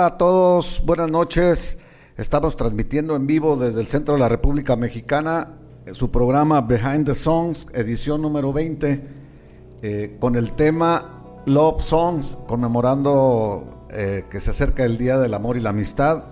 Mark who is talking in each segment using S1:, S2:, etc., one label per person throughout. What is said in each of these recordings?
S1: Hola a todos, buenas noches. Estamos transmitiendo en vivo desde el centro de la República Mexicana eh, su programa Behind the Songs, edición número 20, eh, con el tema Love Songs, conmemorando eh, que se acerca el Día del Amor y la Amistad.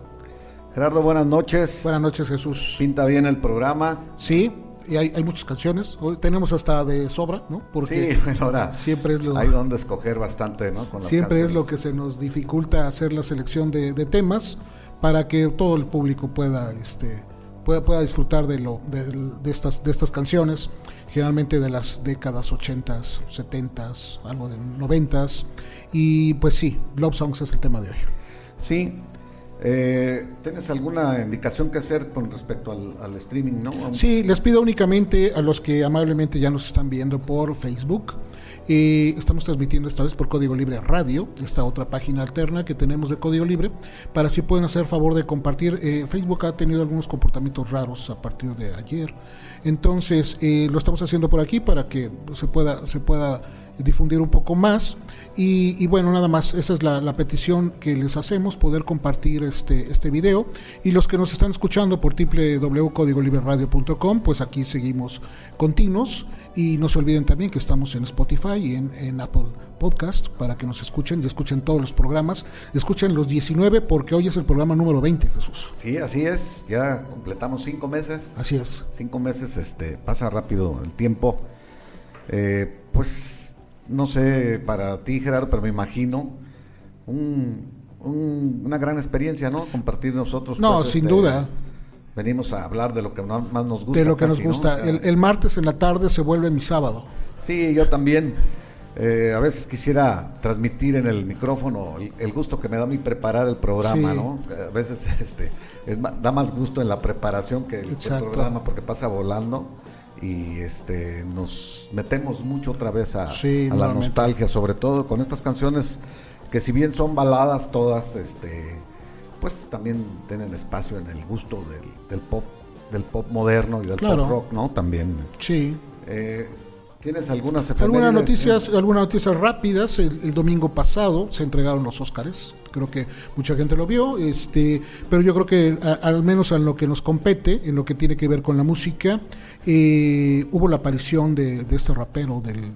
S1: Gerardo, buenas noches.
S2: Buenas noches, Jesús.
S1: Pinta bien el programa.
S2: Sí, y hay, hay, muchas canciones. Hoy tenemos hasta de sobra, ¿no?
S1: Porque sí, bueno, ahora
S2: siempre es lo,
S1: hay donde escoger bastante, ¿no?
S2: Con siempre es lo que se nos dificulta hacer la selección de, de, temas para que todo el público pueda, este, pueda, pueda disfrutar de, lo, de, de, estas, de estas canciones, generalmente de las décadas 80s, 70s, algo de 90s. Y pues sí, Love Songs es el tema de hoy.
S1: Sí, eh, ¿Tienes alguna indicación que hacer con respecto al, streaming? ¿no?
S2: Sí, les pido únicamente a los que amablemente ya nos están viendo por Facebook. Eh, estamos transmitiendo esta vez por Código Libre Radio, esta otra página alterna que tenemos de Código Libre, para si pueden hacer favor de compartir. Eh, Facebook ha tenido algunos comportamientos raros a partir de ayer, entonces eh, lo estamos haciendo por aquí para que se pueda, se pueda difundir un poco más. Y, y, bueno, nada más, esa es la, la, petición que les hacemos, poder compartir este, este video. Y los que nos están escuchando por www.códigolibreradio.com, pues aquí seguimos continuos. Y no se olviden también que estamos en Spotify y en, en Apple Podcast para que nos escuchen y escuchen todos los programas. Escuchen los 19 porque hoy es el programa número 20, Jesús.
S1: Sí, así es. Ya completamos cinco meses.
S2: Así es.
S1: Cinco meses, este, pasa rápido el tiempo. Eh, pues no sé para ti, Gerardo, pero me imagino un, un, una gran experiencia, ¿no? Compartir nosotros.
S2: No, pues, sin este, duda.
S1: Venimos a hablar de lo que más nos gusta.
S2: De lo que
S1: casi,
S2: nos gusta.
S1: ¿no?
S2: El, el, martes en la tarde se vuelve mi sábado.
S1: Sí, yo también. Eh, a veces quisiera transmitir en el micrófono el, el, gusto que me da mí preparar el programa, sí. ¿no? A veces este, es, da más gusto en la preparación que el, el programa porque pasa volando y este nos metemos mucho otra vez a,
S2: sí,
S1: a la nostalgia, sobre todo con estas canciones que si bien son baladas todas, este pues también tienen espacio en el gusto del, del pop del pop moderno y del
S2: claro.
S1: pop rock, ¿no? También.
S2: Sí.
S1: Eh, ¿Tienes algunas
S2: algunas noticias, algunas noticias rápidas? El, el, domingo pasado se entregaron los Óscares. Creo que mucha gente lo vio, este, pero yo creo que a, al menos en lo que nos compete, en lo que tiene que ver con la música, eh, hubo la aparición de, de, este rapero del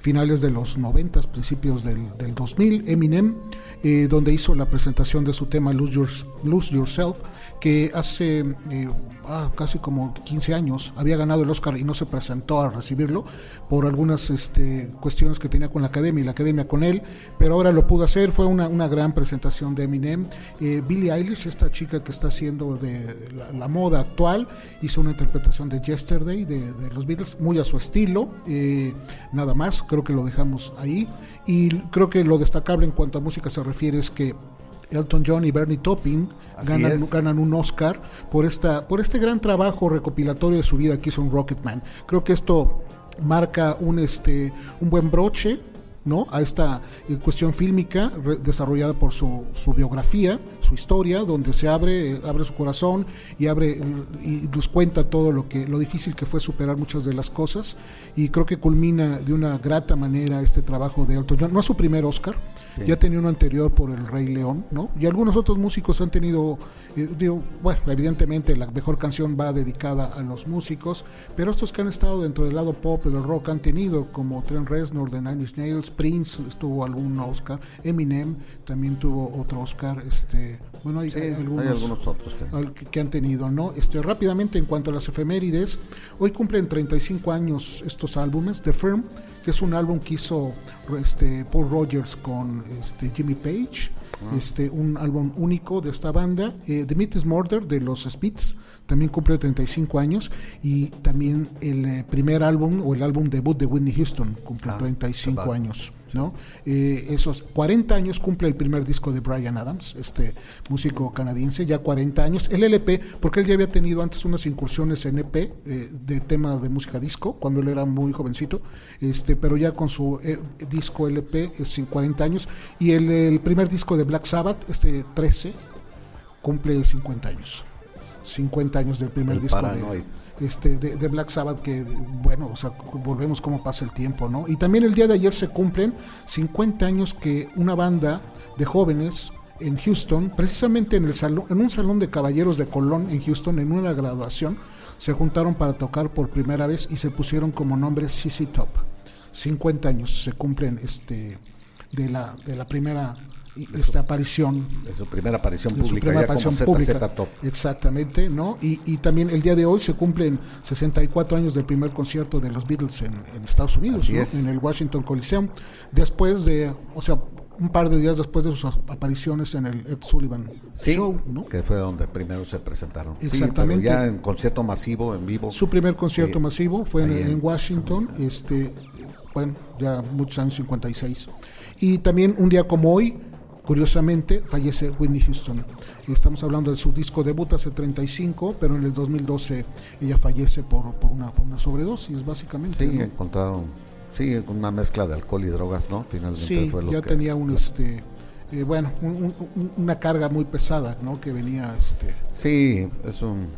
S2: finales de los 90, principios del, del 2000, Eminem, eh, donde hizo la presentación de su tema Lose, Your, Lose Yourself, que hace eh, ah, casi como 15 años había ganado el Oscar y no se presentó a recibirlo por algunas este, cuestiones que tenía con la academia y la academia con él, pero ahora lo pudo hacer, fue una, una gran presentación de Eminem. Eh, Billie Eilish, esta chica que está haciendo de la, la, moda actual, hizo una interpretación de Yesterday de, de los Beatles, muy a su estilo, eh, nada más, creo que lo dejamos ahí. Y creo que lo destacable en cuanto a música se refiere es que Elton John y Bernie Taupin ganan, ganan, un Oscar por esta por este gran trabajo recopilatorio de su vida que hizo un Rocketman. Creo que esto marca un este un buen broche ¿no? a esta eh, cuestión fílmica desarrollada por su, su, biografía, su historia, donde se abre, eh, abre su corazón y abre y nos cuenta todo lo que lo difícil que fue superar muchas de las cosas y creo que culmina de una grata manera este trabajo de Elton John. No es su primer Oscar, ya tenía uno anterior por El Rey León, ¿no? Y algunos otros músicos han tenido, eh, digo, bueno, evidentemente la mejor canción va dedicada a los músicos, pero estos que han estado dentro del lado pop y del rock han tenido, como Trent Reznor de Nine Inch Nails, Prince estuvo algún Oscar, Eminem también tuvo otro Oscar, este, bueno, hay,
S1: sí,
S2: hay, algunos,
S1: hay algunos, otros
S2: que... que... han tenido, ¿no? Este, rápidamente en cuanto a las efemérides, hoy cumplen 35 años estos álbumes, The Firm, que es un álbum que hizo este, Paul Rogers con este, Jimmy Page, ah. este, un álbum único de esta banda, eh, The Meat is Murder de los Spits, también cumple 35 años y también el eh, primer álbum o el álbum debut de Whitney Houston cumple 35
S1: Ah, va.
S2: años, ¿no? Eh, esos 40 años cumple el primer disco de Brian Adams, este músico canadiense, ya 40 años. El LP, porque él ya había tenido antes unas incursiones en EP eh, de tema de música disco, cuando él era muy jovencito, este, pero ya con su eh, disco LP es 40 años. Y el, el primer disco de Black Sabbath, este 13, cumple 50 años. 50 años del primer
S1: El
S2: disco
S1: Paranoid.
S2: de, este, de, de Black Sabbath, que bueno, o sea, volvemos cómo pasa el tiempo, ¿no? Y también el día de ayer se cumplen 50 años que una banda de jóvenes en Houston, precisamente en, el salón, en un salón de caballeros de Colón en Houston, en una graduación, se juntaron para tocar por primera vez y se pusieron como nombre CC Top. 50 años se cumplen este de la, de la primera esta aparición
S1: De su primera aparición
S2: de su
S1: pública,
S2: primera
S1: ya como
S2: aparición
S1: ZZ
S2: pública.
S1: Top.
S2: Exactamente, ¿no? Y, y también el día de hoy se cumplen 64 años del primer concierto de los Beatles en, en Estados Unidos, ¿no?
S1: es.
S2: en el Washington Coliseum, después de, o sea, un par de días después de sus apariciones en el Ed Sullivan
S1: Sí,
S2: Show, ¿no?
S1: que fue donde primero se presentaron. Sí,
S2: Exactamente.
S1: pero ya en concierto masivo, en vivo.
S2: Su primer concierto masivo fue en Washington, este, bueno, ya muchos años, 56. Y también un día como hoy, curiosamente, fallece Whitney Houston. Estamos hablando de su disco debut hace 35, pero en el 2012 ella fallece por, por una, por una sobredosis, básicamente.
S1: Sí,
S2: ¿no?
S1: encontraron, sí, una mezcla de alcohol y drogas, ¿no? Finalmente
S2: Sí,
S1: fue lo
S2: ya
S1: que...
S2: tenía un, este, eh, bueno, un- un- una carga muy pesada, ¿no? Que venía, este,
S1: Sí, es un...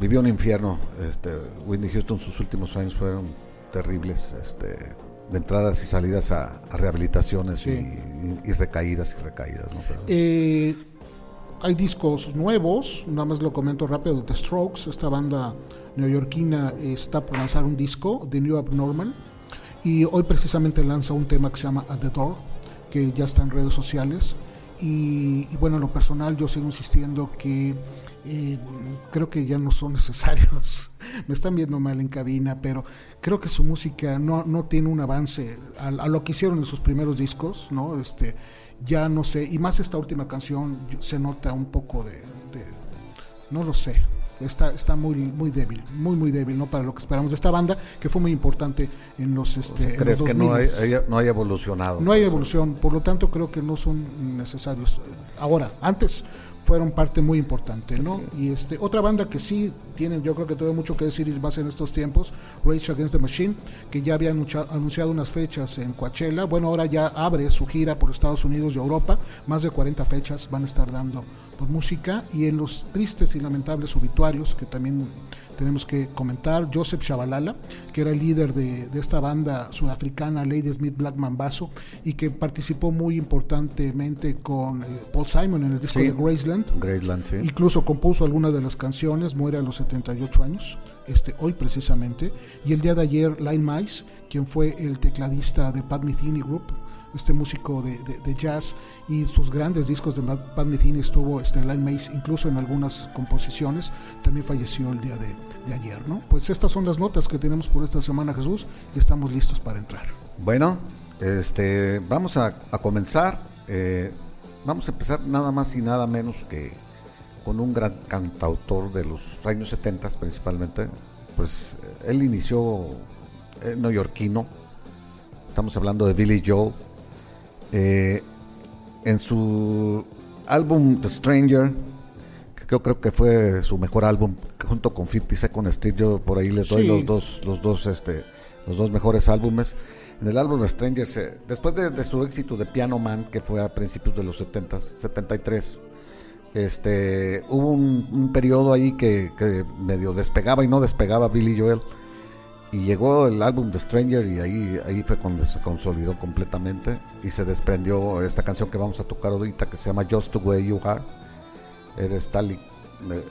S1: Vivió un infierno. Este, Whitney Houston, sus últimos años fueron terribles. Este, de entradas y salidas a, a rehabilitaciones
S2: Sí.
S1: y, y recaídas y recaídas, ¿no? Pero-
S2: Eh, hay discos nuevos, nada más lo comento rápido, The Strokes, esta banda neoyorquina eh, está por lanzar un disco, The New Abnormal, y hoy precisamente lanza un tema que se llama At the Door, que ya está en redes sociales, y, y bueno, en lo personal yo sigo insistiendo que eh, creo que ya no son necesarios, me están viendo mal en cabina, pero creo que su música no, no tiene un avance a, a lo que hicieron en sus primeros discos, ¿no? Este, ya no sé, y más esta última canción se nota un poco de, de- no lo sé, está, está muy, muy débil, muy, muy débil, ¿no? Para lo que esperamos de esta banda, que fue muy importante en los, este, en
S1: ¿Crees
S2: los
S1: que no, hay,
S2: 2000s.
S1: haya- no haya evolucionado?
S2: No hay evolución, por lo tanto creo que no son necesarios. Ahora, antes fueron parte muy importante, ¿no? Y este otra banda que sí tienen, yo creo que todavía mucho que decir y más en estos tiempos, Rage Against the Machine, que ya había anuncia- anunciado unas fechas en Coachella, bueno, ahora ya abre su gira por Estados Unidos y Europa, más de 40 fechas van a estar dando por música y en los tristes y lamentables obituarios que también tenemos que comentar, Joseph Shabalala, que era el líder de, de esta banda sudafricana Lady Smith Black Mambazo y que participó muy importantemente con eh, Paul Simon en el disco
S1: Sí.
S2: de Graceland.
S1: Graceland, sí.
S2: Incluso compuso algunas de las canciones, muere a los 78 años, este, hoy precisamente. Y el día de ayer, Line Mice, quien fue el tecladista de Pat Metheny Group, este músico de, de- jazz, y sus grandes discos de Pat Metheny estuvo este, Line Mice, incluso en algunas composiciones, también falleció el día de, de ayer. ¿no? Pues estas son las notas que tenemos por esta semana, Jesús, y estamos listos para entrar.
S1: Bueno, este, vamos a, comenzar. eh, vamos a empezar nada más y nada menos que con un gran cantautor de los años 70 principalmente. Pues eh, él inició eh, neoyorquino. Estamos hablando de Billy Joel. Eh, en su álbum The Stranger, que yo creo que fue su mejor álbum, junto con 50 Second Street, yo por ahí les doy
S2: Sí.
S1: los dos, los dos, este, los dos mejores álbumes. En el álbum Stranger, se- después de, de su éxito de Piano Man, que fue a principios de los 70, 73, este, hubo un, un periodo ahí que, que medio despegaba y no despegaba Billy Joel. Y llegó el álbum The Stranger y ahí, ahí fue cuando se consolidó completamente y se desprendió esta canción que vamos a tocar ahorita que se llama Just the Way You Are. Eres tal y, eh,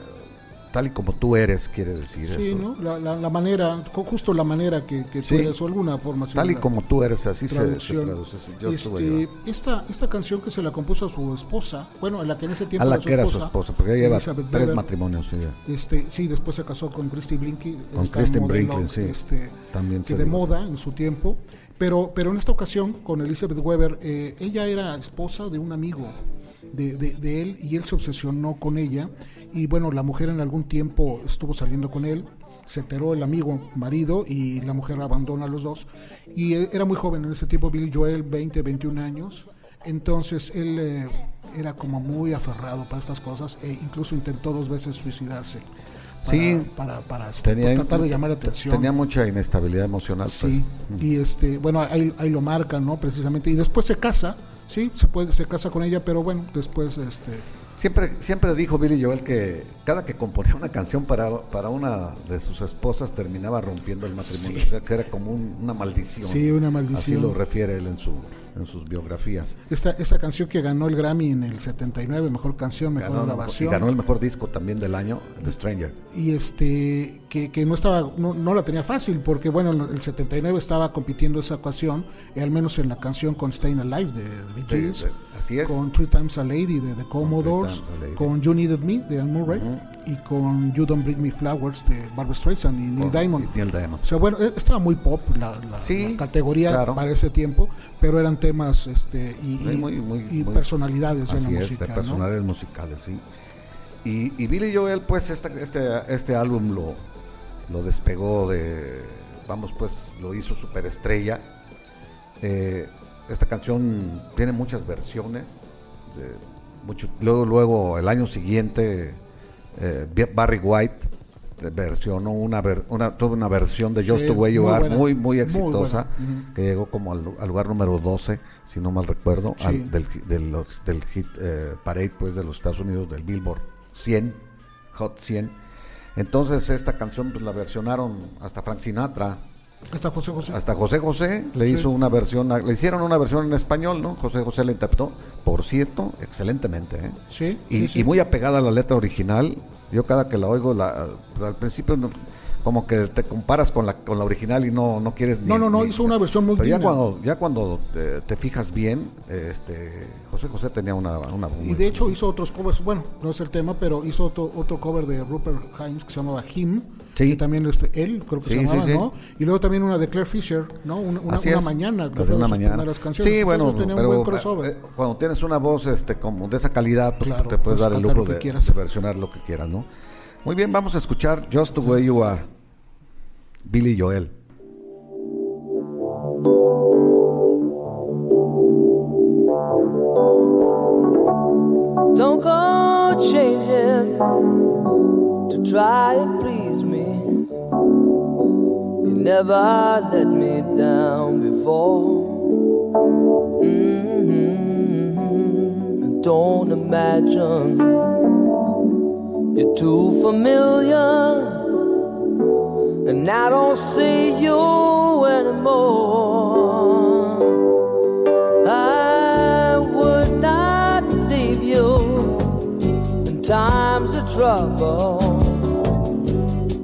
S1: tal y como tú eres, quiere decir
S2: Sí,
S1: esto.
S2: ¿no? La, la- la manera, ju- justo la manera que, que tú
S1: Sí.
S2: eres, o alguna forma
S1: Tal y como tú eres, así se, se traduce. sí, You
S2: Este, esta, esta canción que se la compuso a su esposa, bueno, a la que en ese tiempo
S1: A la
S2: era
S1: que era su
S2: esposa,
S1: porque ella lleva
S2: Elizabeth
S1: tres
S2: Weber.
S1: matrimonios. sí.
S2: Este, sí, después se casó con Christy Blinky,
S1: Con
S2: modelo,
S1: Brinkley, sí.
S2: este,
S1: También
S2: que de moda en su tiempo. Pero, pero en esta ocasión, con Elizabeth Weber, eh, ella era esposa de un amigo de, de- de él y él se obsesionó con ella y bueno, la mujer en algún tiempo estuvo saliendo con él, se enteró el amigo marido y la mujer abandona a los dos. Y eh, era muy joven en ese tiempo, Billy Joel, 20, 21 años. Entonces él eh, era como muy aferrado para estas cosas e incluso intentó dos veces suicidarse. Para,
S1: Sí.
S2: para, para
S1: Tenía,
S2: pues, tratar de llamar la
S1: te-
S2: atención.
S1: tenía mucha inestabilidad emocional.
S2: Sí,
S1: pues.
S2: y este, bueno, ahí, ahí lo marca, ¿no? Precisamente. Y después se casa, sí, se puede, se casa con ella, pero bueno, después, este,
S1: Siempre, siempre dijo Billy Joel que cada que componía una canción para, para una de sus esposas terminaba rompiendo el matrimonio. O sea, que era como un- una maldición.
S2: Sí, una
S1: Así
S2: maldición.
S1: lo refiere él en, su, en sus biografías.
S2: esta, esta canción que ganó el Grammy en el 79, mejor canción, mejor
S1: Ganó, y
S2: grabación.
S1: ganó el mejor disco también del año, The Stranger.
S2: y este que, que no estaba no, no la tenía fácil porque bueno en el 79 estaba compitiendo esa ocasión y al menos en la canción con Staying Alive de, de Gees,
S1: de- así es.
S2: con Three Times a Lady de The Commodores con You Needed Me de Anne Murray y con You Don't Bring Me Flowers de Barbara Streisand y Neil
S1: Con-
S2: Diamond
S1: y Neil Diamond.
S2: o sea bueno e- estaba muy pop la, la-
S1: Sí,
S2: la categoría
S1: claro.
S2: para ese tiempo pero eran temas este y,
S1: Sí, muy- muy-
S2: y
S1: muy-
S2: personalidades de la
S1: Así es,
S2: música ¿no?
S1: personalidades musicales, sí. Y, y Billy Joel, pues, esta- este, este álbum lo, lo despegó de, vamos, pues, lo hizo superestrella. Eh, esta canción tiene muchas versiones. de mucho- luego, luego, el año siguiente, eh, Barry White versionó una, una, tuvo una versión de Just
S2: Sí,
S1: the Way You
S2: muy buena,
S1: muy, muy
S2: muy
S1: exitosa, que llegó como al, al lugar número 12, si no mal recuerdo,
S2: Sí.
S1: al- del, de los- del hit eh, parade pues, de los Estados Unidos, del Billboard 100, Hot 100. Entonces esta canción pues, la versionaron hasta Frank Sinatra,
S2: hasta José José
S1: hasta José José le
S2: Sí.
S1: hizo una versión, le hicieron una versión en español, ¿no? José José la interpretó, por cierto, excelentemente, ¿eh?
S2: sí,
S1: y,
S2: sí, sí.
S1: y muy apegada a la letra original. Yo cada que la oigo, la, al principio no- como que te comparas con la, con la original y no, no quieres ni...
S2: No, no, no,
S1: ni-
S2: hizo una versión muy
S1: Pero ya cuando, ya cuando eh, te fijas bien, este, José José tenía una... una
S2: Y de hecho hizo otros covers, bueno, no es el tema, pero hizo otro, otro cover de Rupert Himes que se llamaba Him,
S1: Sí.
S2: que también él creo que
S1: Sí,
S2: se llamaba,
S1: sí, sí.
S2: ¿no? Y luego también una de Claire Fisher, ¿no? Una, una,
S1: Así
S2: una
S1: es,
S2: mañana,
S1: la de una mañana.
S2: primeras canciones.
S1: Sí, bueno,
S2: tenía
S1: pero
S2: un buen crossover.
S1: eh, cuando tienes una voz este como de esa calidad, pues
S2: Claro,
S1: te puedes
S2: puedes
S1: dar el lujo de, de versionar lo que quieras, ¿no? Muy bien, vamos a escuchar Just the Way You Are, Billy Joel.
S3: Don't go changing to try and please never let me down before. Mhm. Don't imagine you're too familiar, and I don't see you anymore. I would not leave you in times of trouble.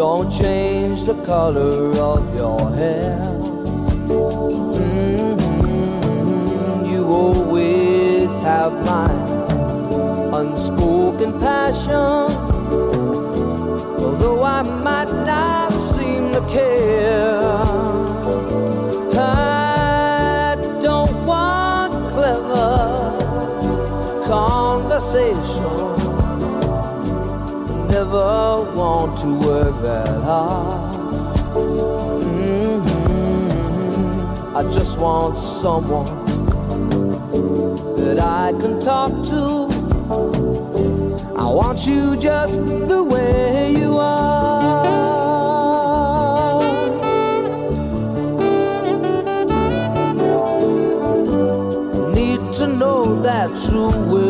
S3: Don't change the color of your hair. Mhm, You always have my unspoken passion. Although I might not seem to care. I don't want clever conversation. Never want to work that hard. Mhm. I just want someone that I can talk to. I want you just the way you are. Need to know that you will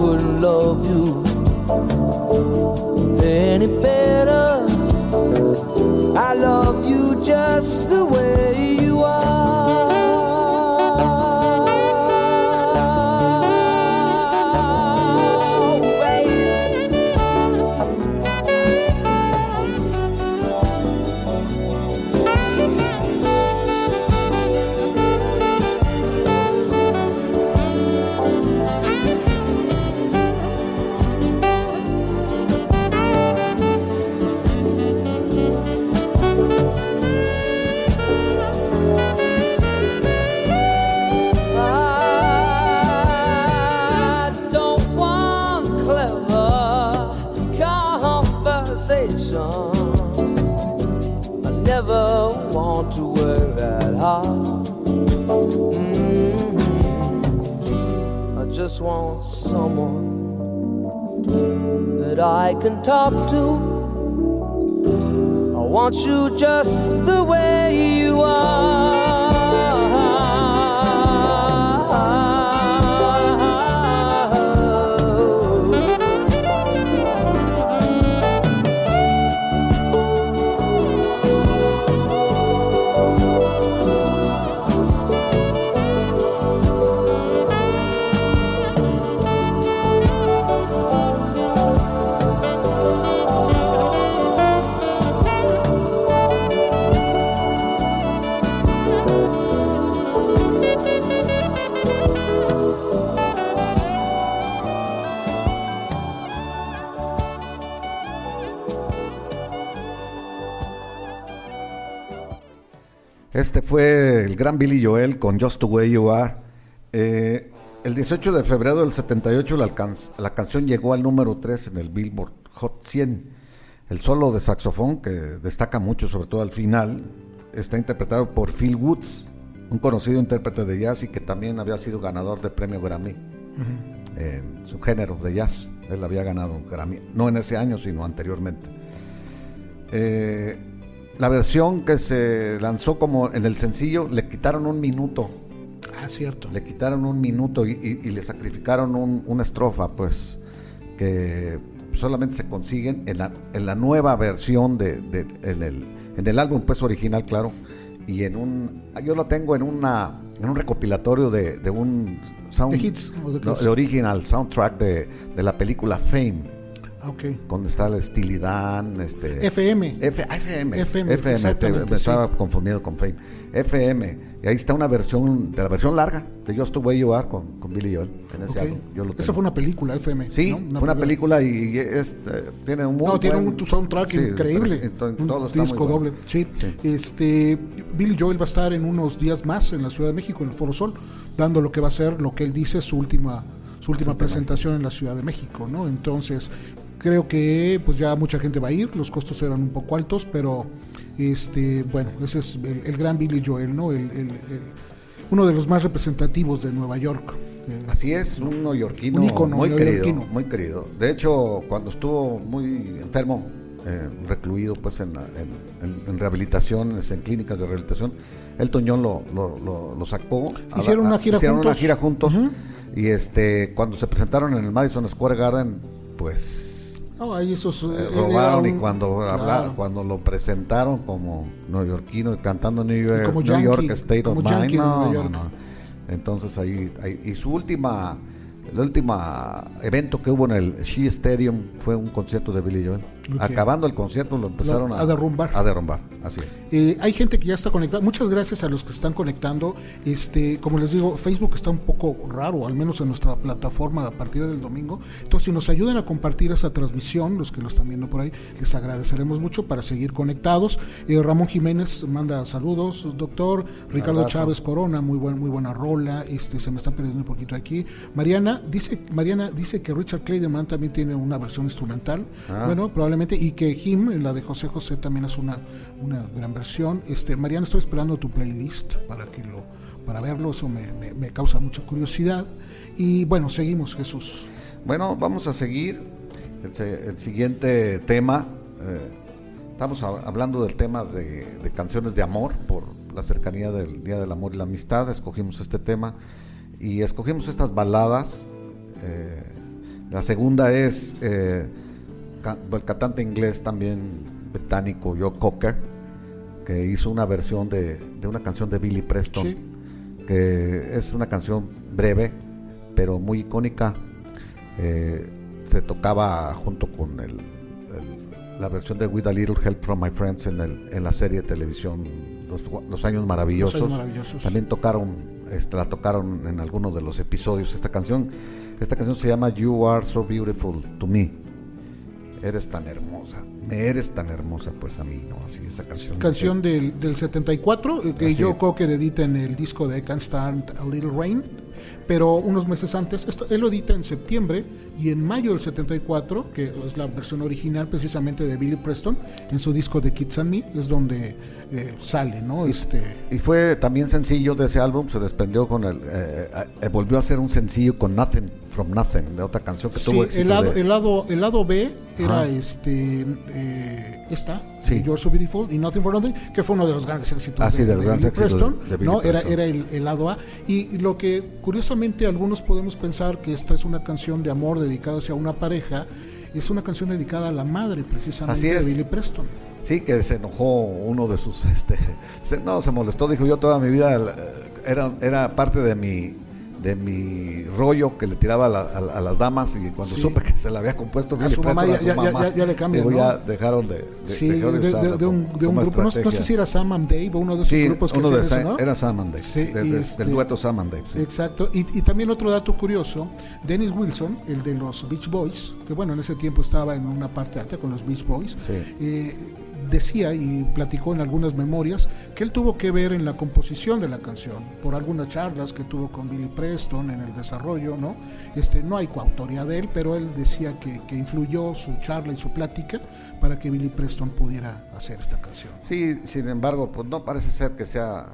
S3: Couldn't love you any better. I love you just the way just want someone that I can talk to. I want you just the way you are.
S1: Este fue el gran Billy Joel con Just the Way You Are. Eh, el 18 de febrero del 78 la, canción llegó al número 3 en el Billboard Hot 100. El solo de saxofón, que destaca mucho, sobre todo al final, está interpretado por Phil Woods, un conocido intérprete de jazz y que también había sido ganador de premio Grammy en su género de jazz. Él había ganado un Grammy, no en ese año, sino anteriormente. Eh, la versión que se lanzó como en el sencillo le quitaron un minuto,
S2: Ah, cierto.
S1: le quitaron un minuto y, y- y le sacrificaron un- una estrofa, pues que solamente se consiguen en la, en la nueva versión de, de- en, el, en el álbum pues original, claro, y en un, yo lo tengo en una en un recopilatorio de, de un sound,
S2: ¿De hits
S1: no, de original soundtrack de, de la película Fame,
S2: Ah, ok.
S1: donde está la Estilidad, este
S2: FM.
S1: F- FM,
S2: FM,
S1: FM, te- me estaba
S2: sí.
S1: confundido con Fame. FM, y ahí está una versión, de la versión larga, de Just the Way You Are con, con Billy Joel, en ese
S2: Ok.
S1: álbum. Yo lo
S2: Esa fue una película, FM.
S1: Sí,
S2: ¿no?
S1: fue una película y, y es, eh, tiene un muy
S2: No, tiene
S1: buen-
S2: un soundtrack
S1: sí,
S2: increíble.
S1: entonces,
S2: un
S1: muy
S2: disco
S1: bueno.
S2: doble. Sí.
S1: Sí.
S2: Este, Billy Joel va a estar en unos días más en la Ciudad de México, en el Foro Sol, dando lo que va a ser, lo que él dice, su última, su última presentación en la Ciudad de México, ¿no? Entonces, creo que pues ya mucha gente va a ir, los costos eran un poco altos, pero este, bueno, ese es el, el gran Billy Joel, ¿no? El, uno de los más representativos de Nueva York. Eh,
S1: Así es, un neoyorquino
S2: Un ícono
S1: muy querido, muy querido. De hecho, cuando estuvo muy enfermo, eh, recluido pues en, en- en- en rehabilitaciones, en clínicas de rehabilitación, Elton John lo, lo, lo- lo sacó. a-
S2: Hicieron una gira
S1: hicieron una gira juntos. Y este, cuando se presentaron en el Madison Square Garden, pues
S2: no, ahí esos,
S1: eh,
S2: eh,
S1: robaron y cuando
S2: claro.
S1: cuando lo presentaron como neoyorquino cantando New York,
S2: como
S1: New York State of Mind no. entonces ahí, ahí- y su última el último evento que hubo en el Shea Stadium fue un concierto de Billy Joel Acabando el concierto lo empezaron
S2: Lo-
S1: a,
S2: a derrumbar.
S1: a derrumbar así es
S2: Eh, hay gente que ya está conectada. Muchas gracias a los que están conectando. Este, como les digo, Facebook está un poco raro, al menos en nuestra plataforma a partir del domingo. Entonces, si nos ayudan a compartir esa transmisión, los que lo están viendo por ahí, les agradeceremos mucho para seguir conectados. Eh, Ramón Jiménez manda saludos, doctor. Ricardo
S1: abrazo.
S2: Chávez Corona, muy buen, muy buena rola. Este, se me está perdiendo un poquito aquí. Mariana dice, Mariana dice que Richard Clayderman también tiene una versión instrumental.
S1: Ah.
S2: Bueno, probablemente, y que Him, la de José José, también es una, una gran versión. Este, Mariana, estoy esperando tu playlist para que lo, para verlo, eso me, me- causa mucha curiosidad. Y bueno, seguimos, Jesús.
S1: Bueno, vamos a seguir el, siguiente tema. eh, Estamos hab- hablando del tema de, canciones de amor por la cercanía del Día del Amor y la Amistad. Escogimos este tema y escogimos estas baladas. Eh, la segunda es eh, el cantante inglés también británico Joe Cocker, que hizo una versión de, de una canción de Billy Preston,
S2: Sí.
S1: que es una canción breve, pero muy icónica. Eh, se tocaba junto con el, el- la versión de With a Little Help from My Friends en, el- en la serie de televisión Los, Los Años Maravillosos.
S2: Los Años Maravillosos.
S1: También tocaron, este, la tocaron en algunos de los episodios esta canción. Esta canción se llama You Are So Beautiful to Me. Eres tan hermosa. Me eres tan hermosa, pues a mí, ¿no? Así esa canción.
S2: Canción del, del 74, eh, que
S1: Así
S2: Joe. Cocker edita en el disco de Can't Stand a Little Rain, pero unos meses antes, esto, él lo edita en septiembre y en mayo del 74, que es la versión original precisamente de Billy Preston, en su disco de Kids and Me, es donde eh, sale, ¿no? Este,
S1: Y fue también sencillo de ese álbum, se desprendió con el. eh, eh, volvió a ser un sencillo con Nothing from Nothing, de otra canción que
S2: sí,
S1: tuvo éxito.
S2: el lado,
S1: de-
S2: el lado, el lado B era
S1: Ajá.
S2: este eh, esta,
S1: Sí.
S2: You're So Beautiful y Nothing for Nothing, que fue uno de los grandes éxitos
S1: Ah, sí,
S2: de,
S1: del
S2: de Billy
S1: éxito de-
S2: Preston,
S1: de Billy
S2: ¿no? Era,
S1: Preston.
S2: era el, el lado A. Y lo que curiosamente algunos podemos pensar que esta es una canción de amor dedicada hacia una pareja, es una canción dedicada a la madre precisamente de. Billy Preston.
S1: Sí, que se enojó uno de sus, este, se- no, se molestó, dijo yo toda mi vida eh, era, era parte de mi, de mi rollo que le tiraba a, la- a- a las damas y cuando
S2: Sí.
S1: supe que se le había compuesto Billy
S2: su mamá ya-
S1: a su
S2: ya- ya-
S1: mamá,
S2: ya- ya le cambian,
S1: digo,
S2: ¿no?
S1: ya dejaron de, de-
S2: Sí,
S1: dejaron
S2: de, de-
S1: usarlo
S2: de un, grupo, no, no sé si era Sam and Dave o uno de esos
S1: Sí,
S2: grupos que
S1: uno de era Sam and Dave,
S2: Sí,
S1: de-
S2: y
S1: de-
S2: este-
S1: del dueto Sam and Dave.
S2: Exacto. Y, y también otro dato curioso, Dennis Wilson, el de los Beach Boys, que bueno, en ese tiempo estaba en una parte alta con los Beach Boys,
S1: Sí.
S2: eh, decía y platicó en algunas memorias que él tuvo que ver en la composición de la canción, por algunas charlas que tuvo con Billy Preston en el desarrollo, ¿no? Este, no hay coautoría de él, pero él decía que, que influyó su charla y su plática para que Billy Preston pudiera hacer esta canción.
S1: Sí, sin embargo, pues no parece ser que sea,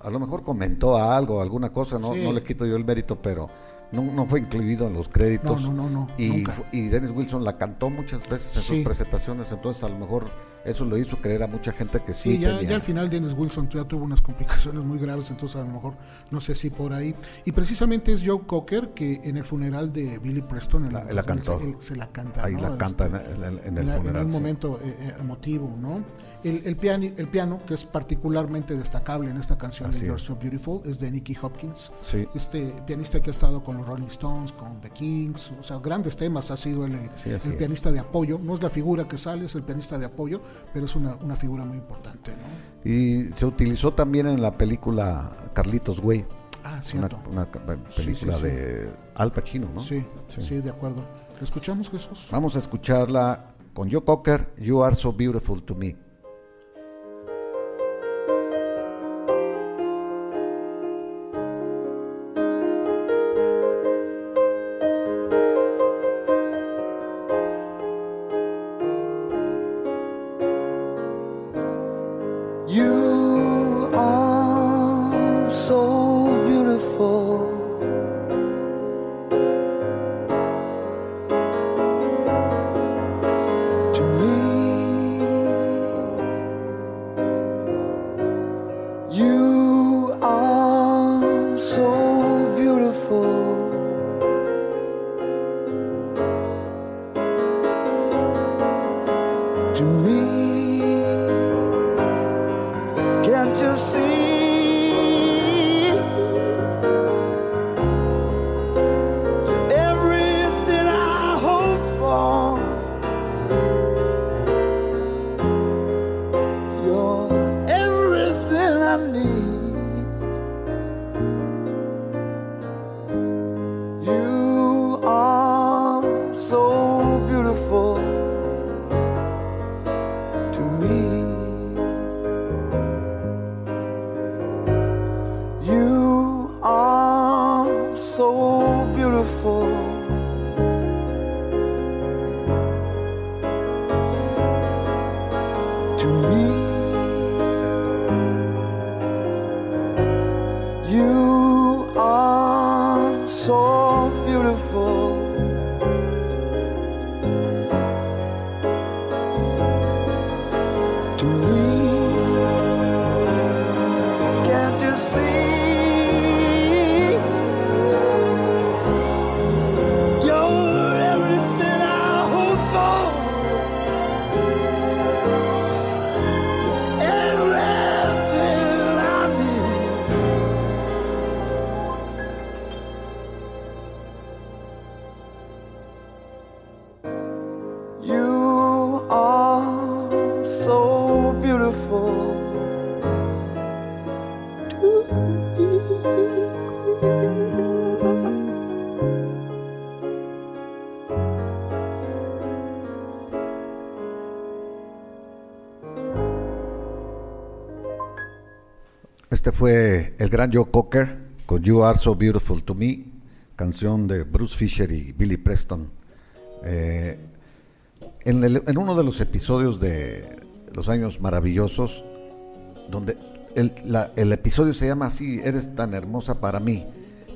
S1: a lo mejor comentó algo, alguna cosa, no,
S2: Sí.
S1: no le quito yo el mérito, pero no, no fue incluido en los créditos.
S2: No, no, no, no,
S1: Y, y Dennis Wilson la cantó muchas veces en
S2: Sí.
S1: sus presentaciones, entonces a lo mejor eso lo hizo creer a mucha gente que sí,
S2: Sí, ya,
S1: tenía.
S2: ya al final Dennis Wilson ya tuvo unas complicaciones muy graves, entonces a lo mejor no sé si por ahí. Y precisamente es Joe Cocker que en el funeral de Billy Preston en
S1: La-
S2: el
S1: la
S2: 2000,
S1: cantó.
S2: se la canta.
S1: Ahí
S2: ¿no?
S1: la canta en el, en el- en el
S2: en,
S1: funeral.
S2: un
S1: sí.
S2: momento eh, eh, emotivo, ¿no? El, el, piano, el piano, que es particularmente destacable en esta canción
S1: Así
S2: de You're. So Beautiful, es de Nicky Hopkins.
S1: Sí.
S2: Este pianista que ha estado con los Rolling Stones, con The Kings, o sea, grandes temas, ha sido el, el-
S1: Sí, es.
S2: pianista de apoyo. No es la figura que sale, es el pianista de apoyo, pero es una, una figura muy importante, ¿no?
S1: Y se utilizó también en la película Carlitos Way,
S2: Ah,
S1: una,
S2: cierto.
S1: una
S2: Sí,
S1: película
S2: sí,
S1: de Al Pacino, ¿no?
S2: Sí, sí, de acuerdo. ¿Lo escuchamos, Jesús?
S1: Vamos a escucharla con Joe Cocker, You Are So Beautiful to Me. Este fue el gran Joe Cocker con You Are So Beautiful to Me, canción de Bruce Fisher y Billy Preston. Eh, en uno de los episodios de Los Años Maravillosos, donde el, la- el episodio se llama así, Eres tan hermosa para mí,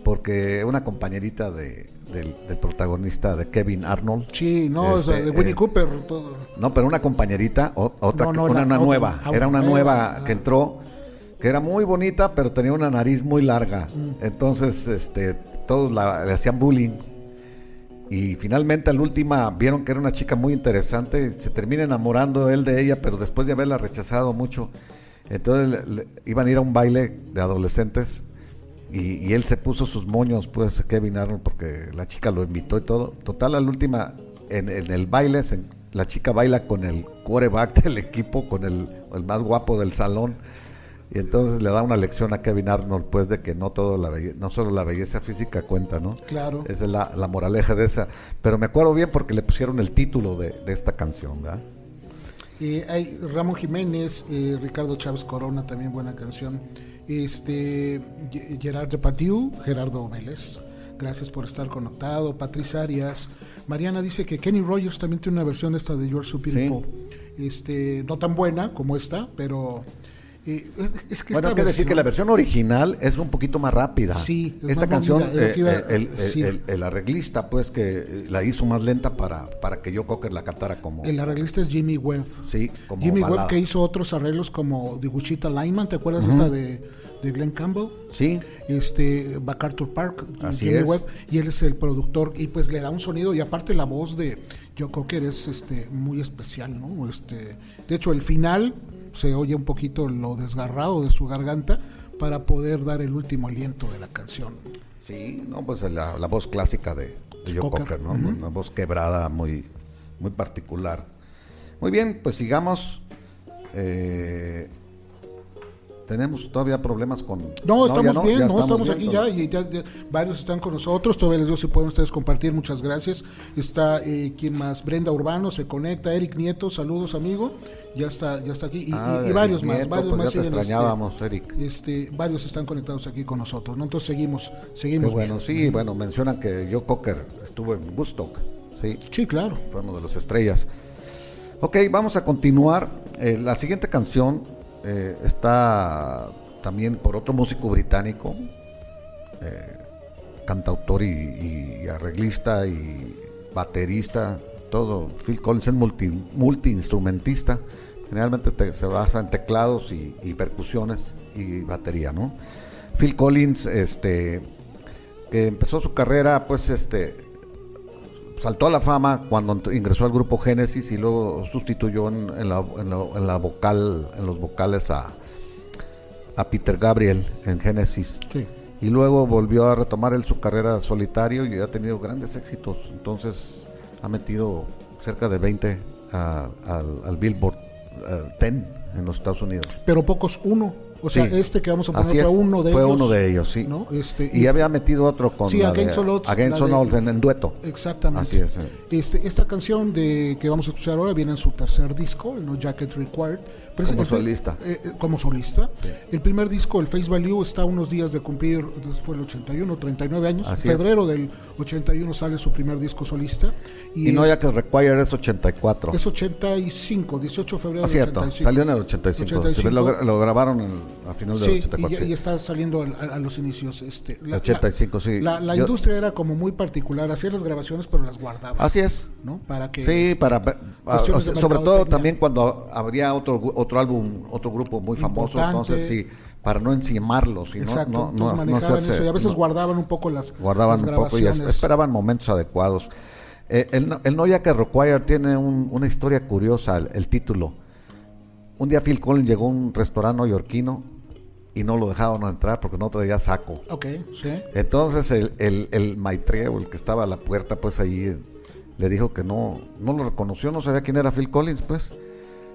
S1: porque una compañerita de- del, del protagonista de Kevin Arnold,
S2: Sí, no, o sea,
S1: Este,
S2: de Winnie
S1: eh,
S2: Cooper. todo.
S1: no, pero una compañerita, o- otra,
S2: No, no,
S1: una,
S2: la-
S1: una
S2: otra,
S1: nueva,
S2: ah,
S1: era una
S2: nueva,
S1: nueva
S2: ah.
S1: que entró, que era muy bonita, pero tenía una nariz muy larga.
S2: Mm.
S1: Entonces, este, todos la, le hacían bullying. Y finalmente, al última, vieron que era una chica muy interesante, se termina enamorando él de ella, pero después de haberla rechazado mucho. Entonces, iban a ir a un baile de adolescentes. Y, él se puso sus moños, pues Kevin Arnold, porque la chica lo invitó y todo. Total, al última, en, en el baile, se- la chica baila con el quarterback del equipo, con el, el más guapo del salón. Y entonces le da una lección a Kevin Arnold, pues, de que no todo la belle- no solo la belleza física cuenta, ¿no?
S2: Claro.
S1: Esa es la, la moraleja de esa. Pero me acuerdo bien porque le pusieron el título de, de esta canción, ¿verdad?
S2: Eh, hay Ramón Jiménez, Ricardo Chávez Corona, también buena canción. Este Ge- Gerard Depardieu, Gerardo Vélez, gracias por estar conectado. Patricia Arias, Mariana dice que Kenny Rogers también tiene una versión esta de You're So Beautiful. Este, no tan buena como esta, pero eh, es, que
S1: Bueno, hay que decir que la versión original es un poquito más rápida.
S2: Sí, es
S1: Esta canción,
S2: que iba
S1: eh,
S2: a
S1: el, el-
S2: decir.
S1: el- arreglista, pues, que eh, la hizo más lenta para, para que Joe Cocker la cantara como.
S2: el arreglista es Jimmy Webb.
S1: sí, como
S2: Jimmy
S1: balada.
S2: Webb que hizo otros arreglos como de Wichita Lineman, ¿te acuerdas esta de, de Glenn Campbell?
S1: Sí,
S2: este MacArthur Park,
S1: Así
S2: Jimmy
S1: es.
S2: Webb, y él es el productor y pues le da un sonido y aparte la voz de Joe Cocker es este muy especial, ¿no? Este, de hecho el final se oye un poquito lo desgarrado de su garganta para poder dar el último aliento de la canción.
S1: sí, no, pues la, la voz clásica de, de Joe
S2: Cocker,
S1: ¿no? Una voz quebrada muy, muy particular. Muy bien, pues sigamos. Eh, tenemos todavía problemas con.
S2: No, estamos bien, no, estamos
S1: bien
S2: aquí ya y ya- ya varios están con nosotros. Todavía les digo si pueden ustedes compartir, muchas gracias. Está eh, quien más, Brenda Urbano se conecta, Eric Nieto, saludos amigo, ya está, ya está aquí y,
S1: Ah,
S2: y varios
S1: Nieto,
S2: más, varios
S1: pues
S2: más
S1: ya te
S2: este,
S1: extrañábamos, Eric.
S2: este, varios están conectados aquí con nosotros, ¿no? Entonces seguimos,
S1: Qué
S2: seguimos
S1: bueno,
S2: bien.
S1: sí, bueno, mencionan que Joe Cocker estuvo en Woodstock, sí,
S2: Sí, claro.
S1: fue uno de las estrellas. Ok, vamos a continuar. Eh, la siguiente canción eh, está también por otro músico británico, eh, cantautor y, arreglista y baterista, todo. Phil Collins es multi, multiinstrumentista. Generalmente te- se basa en teclados y percusiones y batería, ¿no? Phil Collins, este, que empezó su carrera, pues, este, saltó a la fama cuando ingresó al grupo Génesis y luego sustituyó en, en la, en la- en la vocal, en los vocales a, a Peter Gabriel en Génesis.
S2: Sí.
S1: Y luego volvió a retomar él su carrera solitario y ha tenido grandes éxitos. Entonces ha metido cerca de 20 a- al, al Billboard eh, 10 en los Estados Unidos.
S2: Pero pocos uno. O sea,
S1: Sí.
S2: este que vamos a poner fue uno de
S1: fue
S2: ellos.
S1: uno de ellos, sí.
S2: ¿no? Este,
S1: Y había metido otro con
S2: Sí,
S1: la
S2: Against
S1: de-
S2: All Odds,
S1: Against
S2: la
S1: All
S2: de-
S1: Odds en, en dueto.
S2: Exactamente.
S1: Así es.
S2: Este, esta canción de que vamos a escuchar ahora viene en su tercer disco, el No Jacket Required. Pero
S1: Como
S2: es- el-
S1: solista.
S2: eh, eh, como solista. El primer disco, el Face Value, está a unos días de cumplir, fue el 81, 39 años.
S1: Así
S2: en febrero del 81 sale su primer disco solista. Y,
S1: Y no
S2: es,
S1: ya que Require es 84.
S2: es 85, 18 de febrero
S1: Ah,
S2: del
S1: cierto,
S2: 85.
S1: salió en el 85.
S2: 85.
S1: Sí, Lo, lo grabaron en- a final del
S2: Sí,
S1: 84.
S2: y,
S1: sí.
S2: y está saliendo al- a, a los inicios. Este, la,
S1: 85, sí.
S2: La, la
S1: Yo-
S2: industria era como muy particular, hacía las grabaciones, pero las guardaba.
S1: Así es.
S2: ¿no? Para que
S1: Sí,
S2: este,
S1: para a- sobre todo también cuando habría otro gu- otro álbum, otro grupo muy famoso,
S2: Importante.
S1: entonces sí, para no encimarlos y no,
S2: Exacto,
S1: no, no,
S2: entonces
S1: no hacerse-
S2: eso y a veces
S1: no-
S2: guardaban un poco las
S1: guardaban
S2: las
S1: un poco y esperaban momentos adecuados. Eh, el, no- el No que Require tiene un- una historia curiosa, el, el título. Un día Phil Collins llegó a un restaurante neoyorquino y no lo dejaban entrar porque no traía saco.
S2: Ok, sí.
S1: Entonces el, el, el maitreo, el que estaba a la puerta, pues ahí eh, le dijo que no, no lo reconoció, no sabía quién era Phil Collins, pues.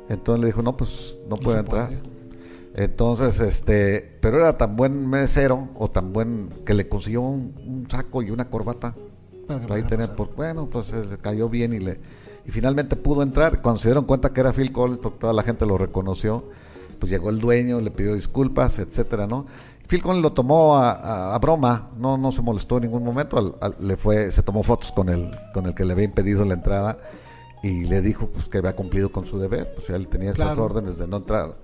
S1: Entonces le dijo, no, pues no, puede
S2: se
S1: entrar.
S2: puede.
S1: Entonces, este, pero era tan buen mesero o tan buen que le consiguió un, un saco y una corbata.
S2: Para
S1: ahí tener, por, bueno, pues eh, cayó bien y le y finalmente pudo entrar. Cuando se dieron cuenta que era Phil Collins, porque toda la gente lo reconoció, pues llegó el dueño, le pidió disculpas, etcétera, ¿no? Phil Collins lo tomó a, a- a broma, no, no se molestó en ningún momento, al- al- le fue, se tomó fotos con el, con el que le había impedido la entrada y le dijo pues que había cumplido con su deber, pues él tenía esas
S2: Claro.
S1: órdenes de no entrar.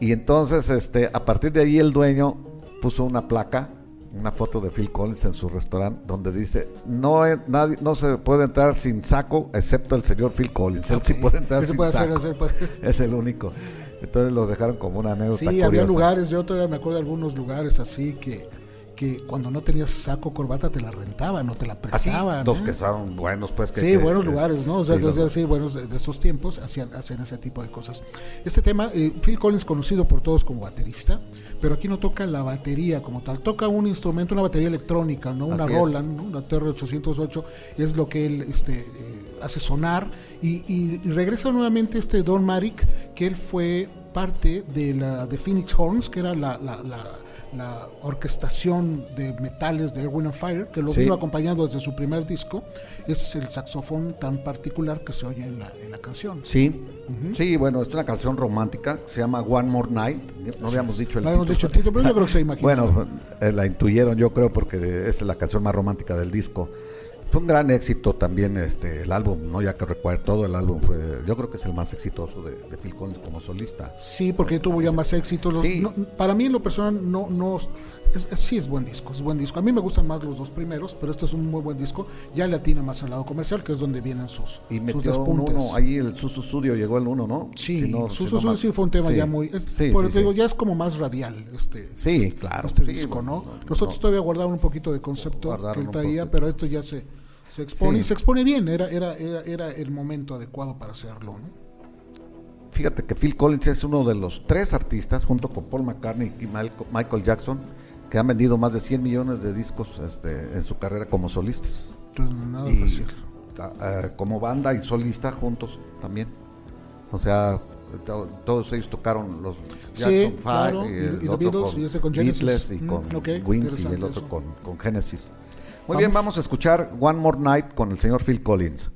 S1: Y entonces, este, a partir de ahí el dueño puso una placa, una foto de Phil Collins en su restaurante, donde dice no nadie, no se puede entrar sin saco, excepto el señor Phil Collins. Él sí puede entrar sin
S2: puede
S1: saco.
S2: hacer-
S1: Es el único. Entonces lo dejaron como una anécdota.
S2: Sí, había lugares, yo todavía me acuerdo de algunos lugares así que, que cuando no tenías saco corbata te la rentaban o te la
S1: Así,
S2: prestaban.
S1: los
S2: ¿eh?
S1: que son buenos, pues. Que,
S2: Sí,
S1: que-
S2: buenos
S1: que-
S2: lugares, ¿no? O sea,
S1: sí,
S2: que,
S1: los-
S2: o sea, sí, buenos de, de esos tiempos hacían, hacían ese tipo de cosas. Este tema, eh, Phil Collins conocido por todos como baterista, pero aquí no toca la batería como tal, toca un instrumento, una batería electrónica, ¿no? Una
S1: Así.
S2: Roland, ¿no? Una TR-808, es lo que él este, eh, hace sonar y, y- y regresa nuevamente este Don Marik, que él fue parte de la de Phoenix Horns, que era la, la- la- la orquestación de metales de Erwin and Fire, que lo
S1: Sí.
S2: vino acompañando desde su primer disco, es el saxofón tan particular que se oye en la, en la canción.
S1: Sí, sí, bueno, es una canción romántica, se llama One More Night. No habíamos dicho el
S2: No habíamos
S1: título.
S2: dicho el título, pero yo creo que se imaginó.
S1: Bueno, eh, la intuyeron yo creo porque es la canción más romántica del disco. Fue un gran éxito también este el álbum, no ya que recuerdo todo el álbum fue, yo creo que es el más exitoso de, de Phil Collins como solista.
S2: Sí, porque tuvo ya más éxito. Los-
S1: Sí.
S2: no- para mí, en lo personal, no, no es- es- sí es buen disco, es buen disco. A mí me gustan más los dos primeros, pero este es un muy buen disco. Ya le atina más al lado comercial, que es donde vienen sus,
S1: Y
S2: sus despuntes.
S1: uno, ahí el Susu Studio llegó el uno, ¿no?
S2: Sí,
S1: Si no-
S2: su,
S1: si
S2: su-
S1: no
S2: su-
S1: mal-
S2: sí fue un tema
S1: sí.
S2: ya muy... Es,
S1: Sí,
S2: por
S1: sí,
S2: digo, ya es como más radial este,
S1: Sí, claro,
S2: este disco, ¿no?
S1: no,
S2: Los otros
S1: no.
S2: todavía guardaban un poquito de concepto que él traía, pero esto ya se, se expone
S1: Sí.
S2: y se expone bien. Era, era, era, era el momento adecuado para hacerlo, ¿no?
S1: Fíjate que Phil Collins es uno de los tres artistas, junto con Paul McCartney y Michael Jackson, que han vendido más de 100 millones de discos este, en su carrera como solistas.
S2: Entonces, nada
S1: y
S2: fácil.
S1: a- a- como banda y solista juntos también. O sea, to- todos ellos tocaron los
S2: Sí,
S1: Jackson Five
S2: claro,
S1: y, el
S2: y
S1: otro
S2: Beatles,
S1: con
S2: y este con.
S1: Beatles y
S2: Mm,
S1: con Wings y el otro con, con Genesis. Muy
S2: Vamos.
S1: bien, vamos a escuchar One More Night con el señor Phil Collins.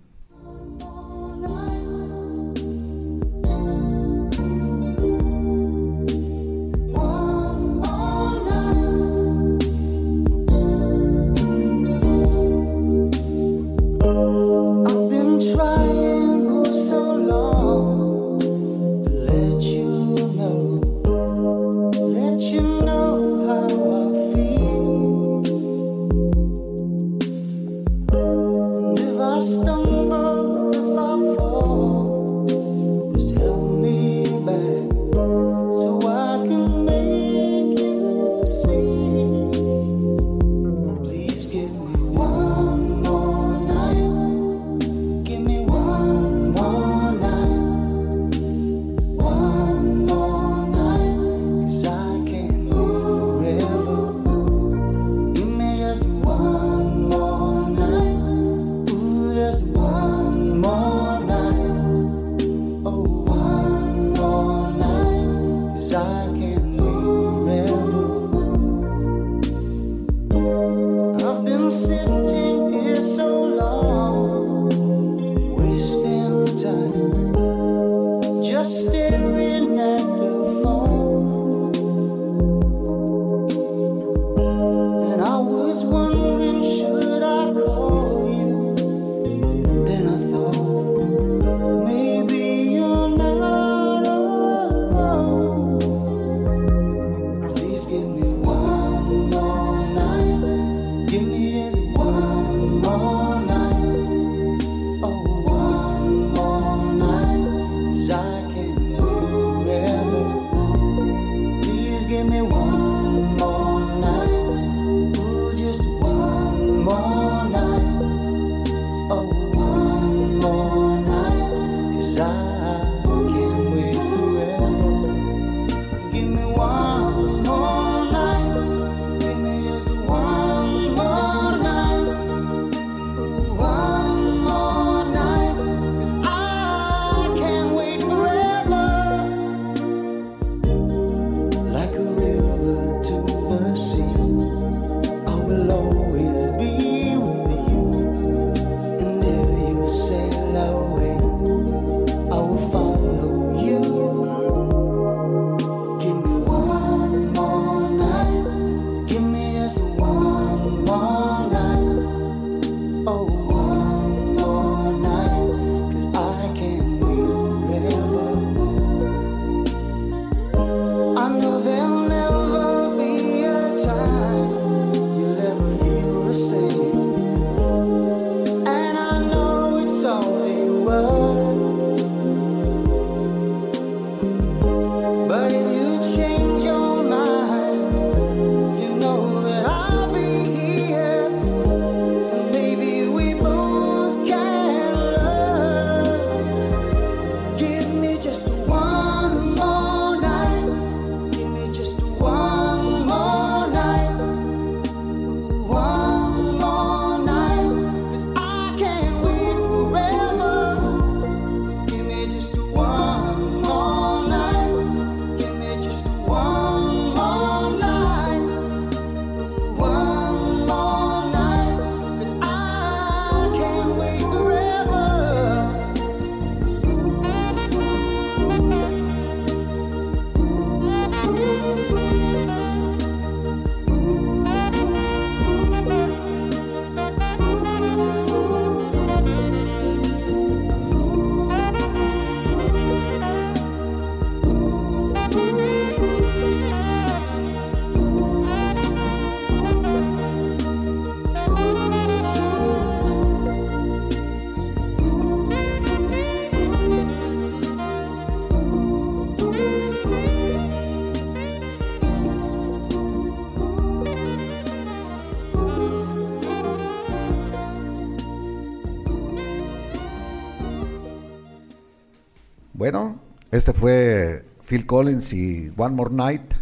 S1: Este fue Phil Collins y One More Night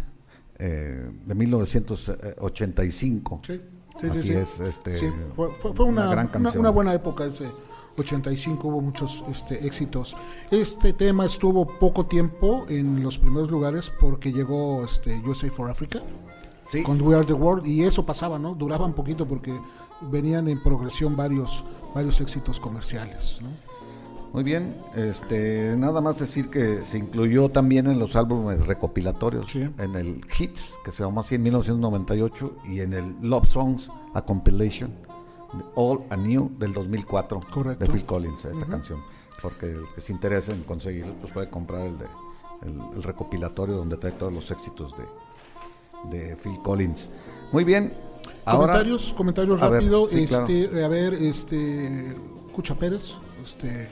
S1: eh, de 1985.
S2: Sí, sí, sí,
S1: Así
S2: sí.
S1: es, este,
S2: Sí, fue, fue- una,
S1: una gran
S2: una-
S1: canción.
S2: una buena época ese 85, hubo muchos este, éxitos. Este tema estuvo poco tiempo en los primeros lugares porque llegó este, USA for Africa
S1: Sí.
S2: con We Are the World y eso pasaba, ¿no? Duraban poquito porque venían en progresión varios, varios éxitos comerciales, ¿no?
S1: Muy bien, este, nada más decir que se incluyó también en los álbumes recopilatorios,
S2: Sí.
S1: en el Hits, que se llamó así en 1998, y en el Love Songs, a compilation, All Anew del 2004,
S2: Correcto.
S1: de Phil Collins, esta canción. Porque el que se interese en conseguirlo, pues puede comprar el de el, el recopilatorio donde trae todos los éxitos de, de Phil Collins. Muy bien. Ahora,
S2: comentarios, comentarios
S1: a ver,
S2: rápido.
S1: sí, claro.
S2: este, a ver, este, Cucha Pérez, este,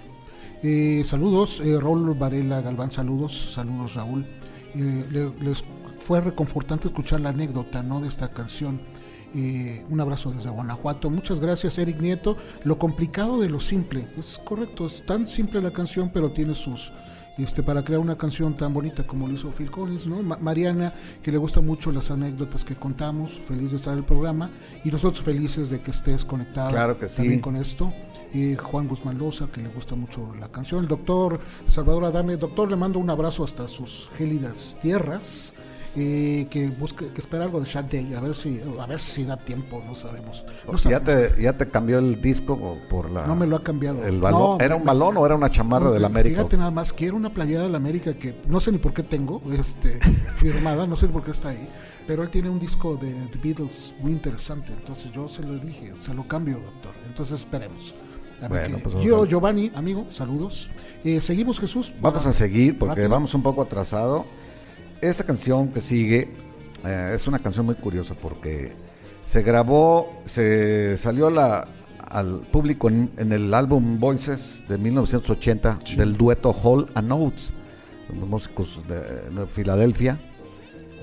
S2: eh, saludos, eh, Raúl Varela Galván, saludos, saludos Raúl. Eh, le- les fue reconfortante escuchar la anécdota, ¿no? De esta canción. Eh, un abrazo desde Guanajuato. Muchas gracias, Eric Nieto. Lo complicado de lo simple, es correcto, es tan simple la canción, pero tiene sus este, para crear una canción tan bonita como lo hizo Phil Collins, ¿no? Ma- Mariana, que le gustan mucho las anécdotas que contamos, feliz de estar en el programa, y nosotros felices de que estés conectado
S1: Claro que sí.
S2: también con esto. Y Juan Guzmán Loza, que le gusta mucho la canción. El doctor Salvador Adame, doctor, le mando un abrazo hasta sus gélidas tierras. eh, que busque, que espera algo de Shad Day, a ver si, a ver si da tiempo, no sabemos. No,
S1: ya, te, ya te cambió el disco por la...
S2: No me lo ha cambiado.
S1: El balón.
S2: No,
S1: ¿Era un balón o era una chamarra del América?
S2: Fíjate nada más, quiero una playera del América que no sé ni por qué tengo, este, firmada, no sé por qué está ahí, pero él tiene un disco de The Beatles muy interesante, entonces yo se lo dije, se lo cambio, doctor. Entonces esperemos.
S1: Bueno, pues,
S2: yo. Giovanni, amigo, saludos. Eh, seguimos, Jesús.
S1: Vamos a seguir porque
S2: rápido.
S1: vamos un poco atrasado. Esta canción que sigue eh, es una canción muy curiosa porque se grabó, se salió la, al público en, en el álbum Voices de 1980 del dueto Hall and Oates, los músicos de, de Filadelfia.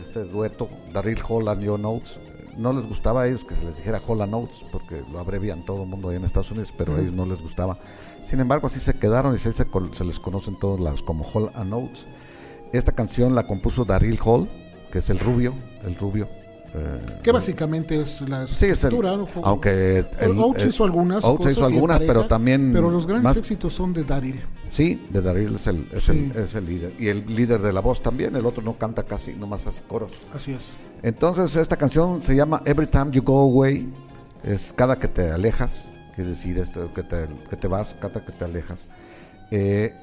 S1: Este dueto, Daryl Hall and John Oates, no les gustaba a ellos que se les dijera Hall and Oates porque lo abrevian todo el mundo ahí en Estados Unidos, pero a ellos no les gustaba. Sin embargo, así se quedaron y se, col- se les conocen todos las como Hall and Oates. Esta canción la compuso Daryl Hall, que es el rubio, el rubio. Eh,
S2: Que básicamente es la
S1: Sí, es el-
S2: estructura,
S1: aunque el-
S2: Oates
S1: el-
S2: hizo algunas
S1: Oates hizo algunas,
S2: pareja,
S1: pero también
S2: pero los grandes
S1: más-
S2: éxitos son de Daryl
S1: Sí, de Daryl es el, es,
S2: Sí.
S1: el, es el líder. Y el líder de la voz también, el otro no canta casi, nomás hace coros.
S2: así es
S1: Entonces esta canción se llama Every Time You Go Away, es cada que te alejas, quiere decir esto, que te, que te vas, cada que te alejas. Eh,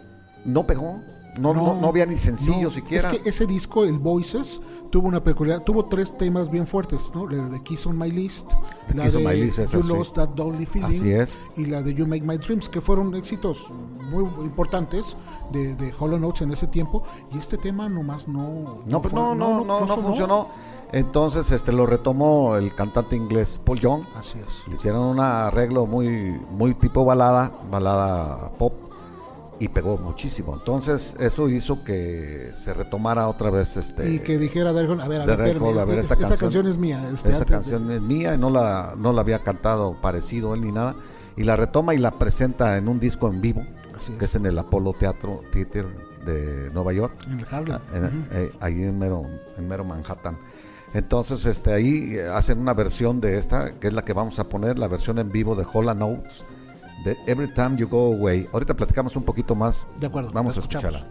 S1: no pegó, no, no, no había ni sencillo
S2: no,
S1: siquiera.
S2: Es que ese disco, el Voices, tuvo una peculiaridad, tuvo tres temas bien fuertes, ¿no? La de Kiss on My List,
S1: The
S2: la
S1: Kiss on
S2: de
S1: My List,
S2: You. Lost That Lonely Feeling
S1: Así es.
S2: y la de You Make My Dreams, que fueron éxitos muy importantes de, de Hollow Notes en ese tiempo, y este tema nomás no...
S1: No, pues
S2: fue-
S1: no, no, no, no, funcionó. Entonces este lo retomó el cantante inglés Paul Young.
S2: Así es.
S1: Le hicieron un arreglo muy, muy tipo balada, balada pop, y pegó muchísimo. Entonces eso hizo que se retomara otra vez este.
S2: Y que dijera Hall, a ver, a ver,
S1: a ver,
S2: es-
S1: esta
S2: esta,
S1: canción-
S2: canción es mía. este,
S1: esta
S2: de-
S1: canción es mía y no la, no la había cantado parecido él ni nada. Y la retoma y la presenta en un disco en vivo,
S2: Así
S1: que
S2: es.
S1: es en el Apollo Theater, Theater de Nueva York.
S2: En el Harlem.
S1: Ah, en- eh, ahí en mero, en mero Manhattan. Entonces, este, ahí hacen una versión de esta, que es la que vamos a poner, la versión en vivo de Hola Notes, de Every Time You Go Away. Ahorita platicamos un poquito más.
S2: De acuerdo,
S1: Vamos a escucharla.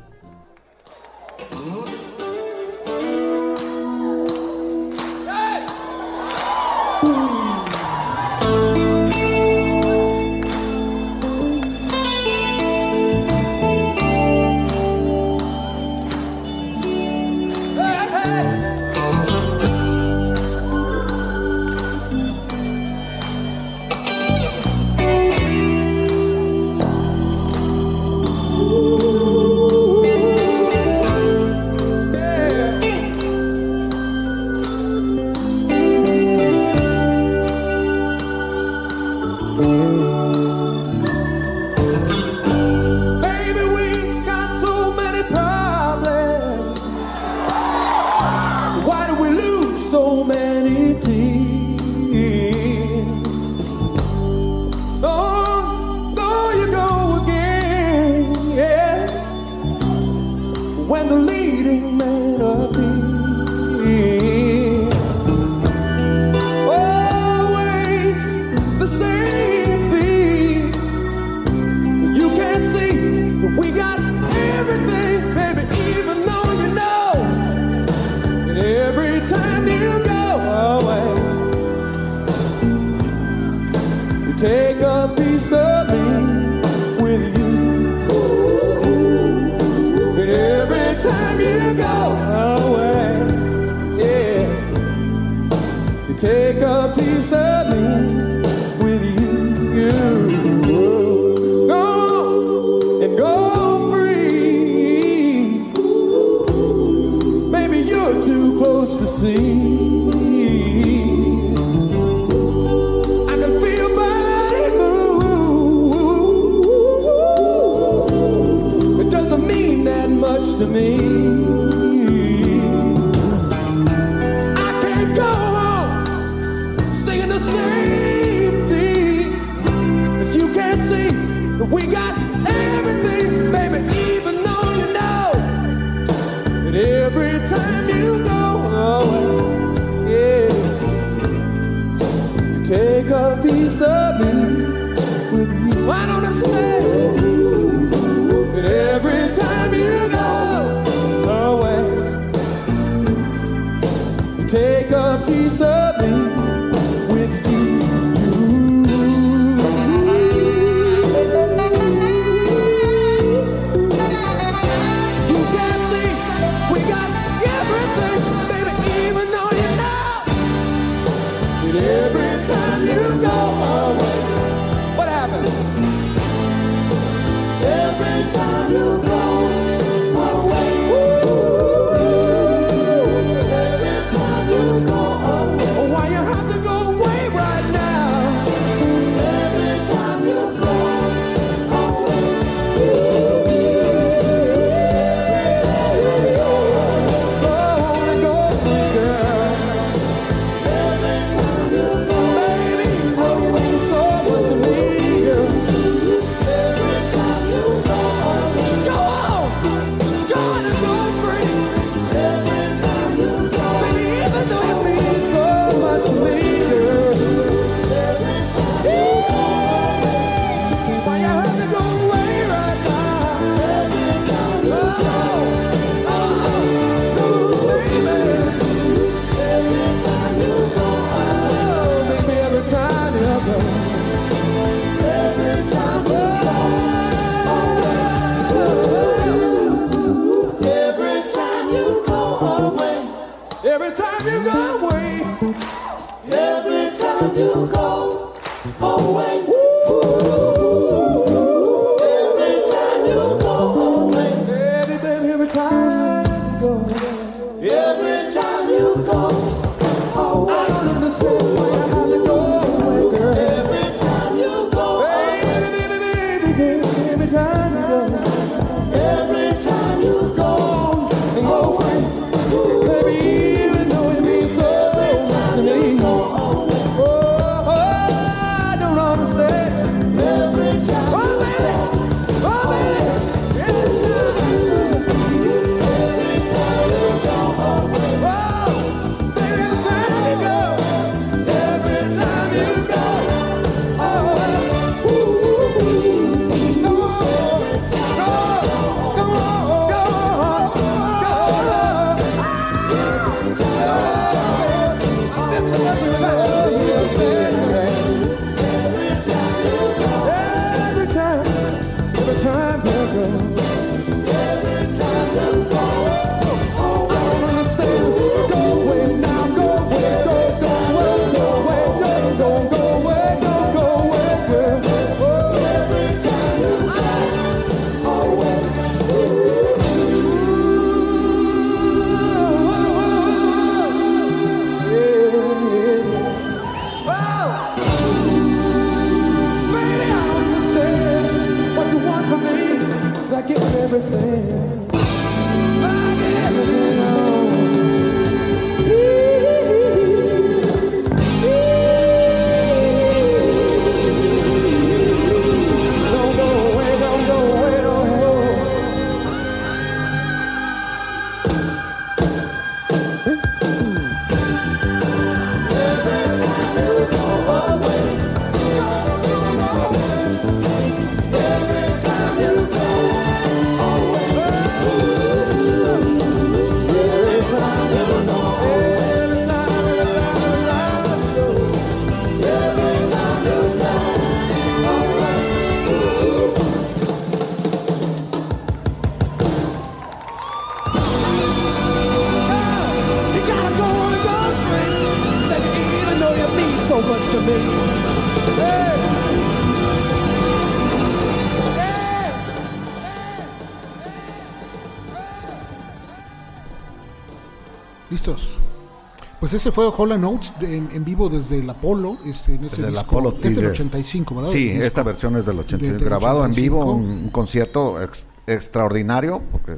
S2: Pues ese fue Hall Notes de- en, en vivo desde el Apolo, este, en ese
S1: Desde el
S2: disco.
S1: Apollo
S2: es del
S1: Theater.
S2: 85, ¿verdad?
S1: Sí,
S2: disco.
S1: esta versión es del 85.
S2: del
S1: grabado en vivo,
S2: 85.
S1: un, un concierto ex- extraordinario, porque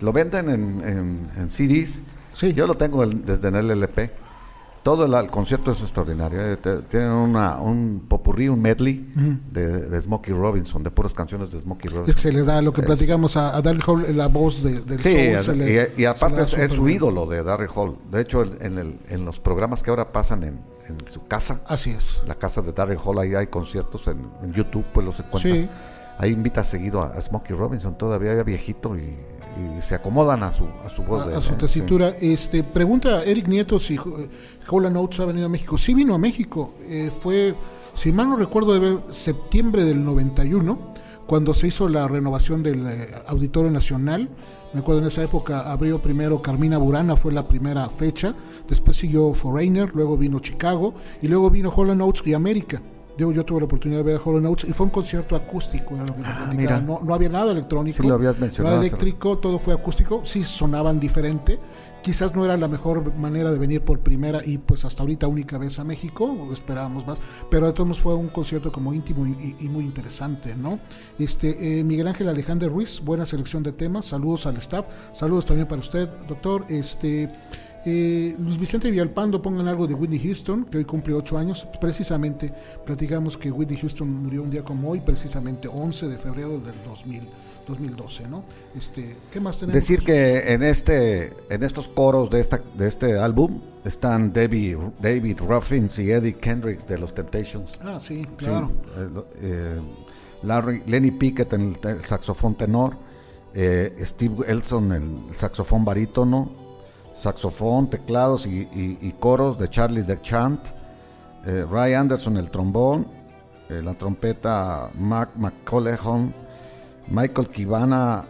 S1: lo venden en, en- en CDs.
S2: Sí.
S1: Yo lo tengo el- desde en el LP. Todo el, el concierto es extraordinario. eh, Tienen una, un popurrí, un medley de, de Smokey Robinson, de puras canciones de Smokey Robinson.
S2: se le da lo que
S1: Es-
S2: platicamos a, a Daryl Hall, la voz de, del
S1: Sí,
S2: soul,
S1: es-
S2: se le-
S1: y, aparte es, es su ídolo de Darry Hall. De hecho, en, en el- en los programas que ahora pasan en, en su casa,
S2: Así es.
S1: la casa de Darry Hall, ahí hay conciertos en, YouTube, pues los encuentras.
S2: Sí.
S1: Ahí invita seguido a, a Smokey Robinson, todavía viejito, y, se acomodan a su, a su voz.
S2: a,
S1: de
S2: a
S1: él,
S2: su
S1: ¿eh?
S2: tesitura. Este, pregunta Eric Nieto si eh, Hall and Oates ha venido a México. Sí vino a México. eh, fue, si mal no recuerdo, de septiembre del 91, cuando se hizo la renovación del eh, Auditorio Nacional. Me acuerdo en esa época abrió primero Carmina Burana, fue la primera fecha. Después siguió Foreigner, luego vino Chicago y luego vino Hall and Oates y América. Yo, yo tuve la oportunidad de ver a Hall and Oates y fue un concierto acústico. era lo que.
S1: Ah, mira.
S2: no, no había nada electrónico.
S1: Sí lo habías mencionado
S2: Nada eléctrico, todo fue acústico, sí sonaban diferente. Quizás no era la mejor manera de venir por primera y pues hasta ahorita única vez a México, esperábamos más, pero de todos modos fue un concierto como íntimo y, y- y muy interesante, ¿no? Este eh, Miguel Ángel Alejandro Ruiz, buena selección de temas, saludos al staff, saludos también para usted, doctor. Este eh, Luis Vicente Villalpando, pongan algo de Whitney Houston, que hoy cumple ocho años. Precisamente platicamos que Whitney Houston murió un día como hoy, precisamente 11 de febrero del 2000, 2012, ¿no? Este, ¿Qué más tenemos?
S1: Decir que en este en estos coros de esta de este álbum están David, David Ruffins y Eddie Kendricks de los Temptations.
S2: Ah, sí, claro.
S1: eh, eh, Larry, Lenny Pickett en el saxofón tenor, eh, Steve Elson en el saxofón barítono, saxofón, teclados y, coros de Charlie DeChant, eh, Ray Anderson el trombón, eh, la trompeta Mac McCollejon, Michael Kivana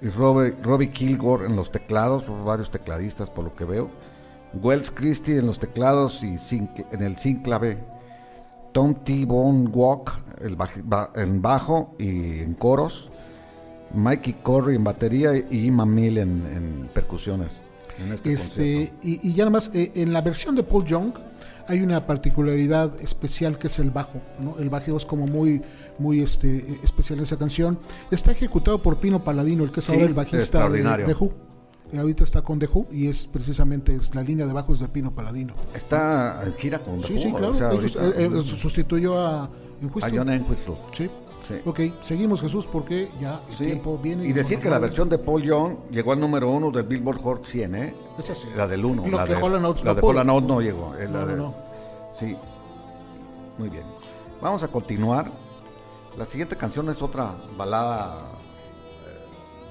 S1: y Robbie, Robbie Kilgore en los teclados, varios tecladistas por lo que veo. Wells Christie en los teclados y en el sínclave. Tom T. Bone Walk el en bajo y en coros. Mikey Corey en batería y Ima Mill en, en percusiones. En este
S2: Este, y, y ya nada más, eh, en la versión de Paul Young hay una particularidad especial que es el bajo, ¿no? El bajo es como muy, muy este, especial en esa canción. Está ejecutado por Pino Paladino, el que es
S1: Sí,
S2: ahora el bajista de, Who. Eh, ahorita está con The Who y es precisamente es la línea de bajos de Pino Paladino.
S1: Está en gira con The
S2: Sí,
S1: Who,
S2: sí,
S1: o
S2: claro.
S1: sea,
S2: ellos,
S1: ahorita-
S2: eh, sustituyó a,
S1: a. John.
S2: Sí.
S1: Sí.
S2: Ok, seguimos Jesús porque ya el
S1: Sí.
S2: tiempo viene.
S1: Y decir que la versión de Paul Young llegó al número uno del Billboard Hot 100, ¿eh?
S2: Esa sí.
S1: La del 1.
S2: Lo
S1: la
S2: que
S1: de,
S2: Hall and Oates
S1: la
S2: no
S1: de
S2: pudo.
S1: Hall and Oates no llegó. es la
S2: No,
S1: de-
S2: no.
S1: Sí. Muy bien. Vamos a continuar. La siguiente canción es otra balada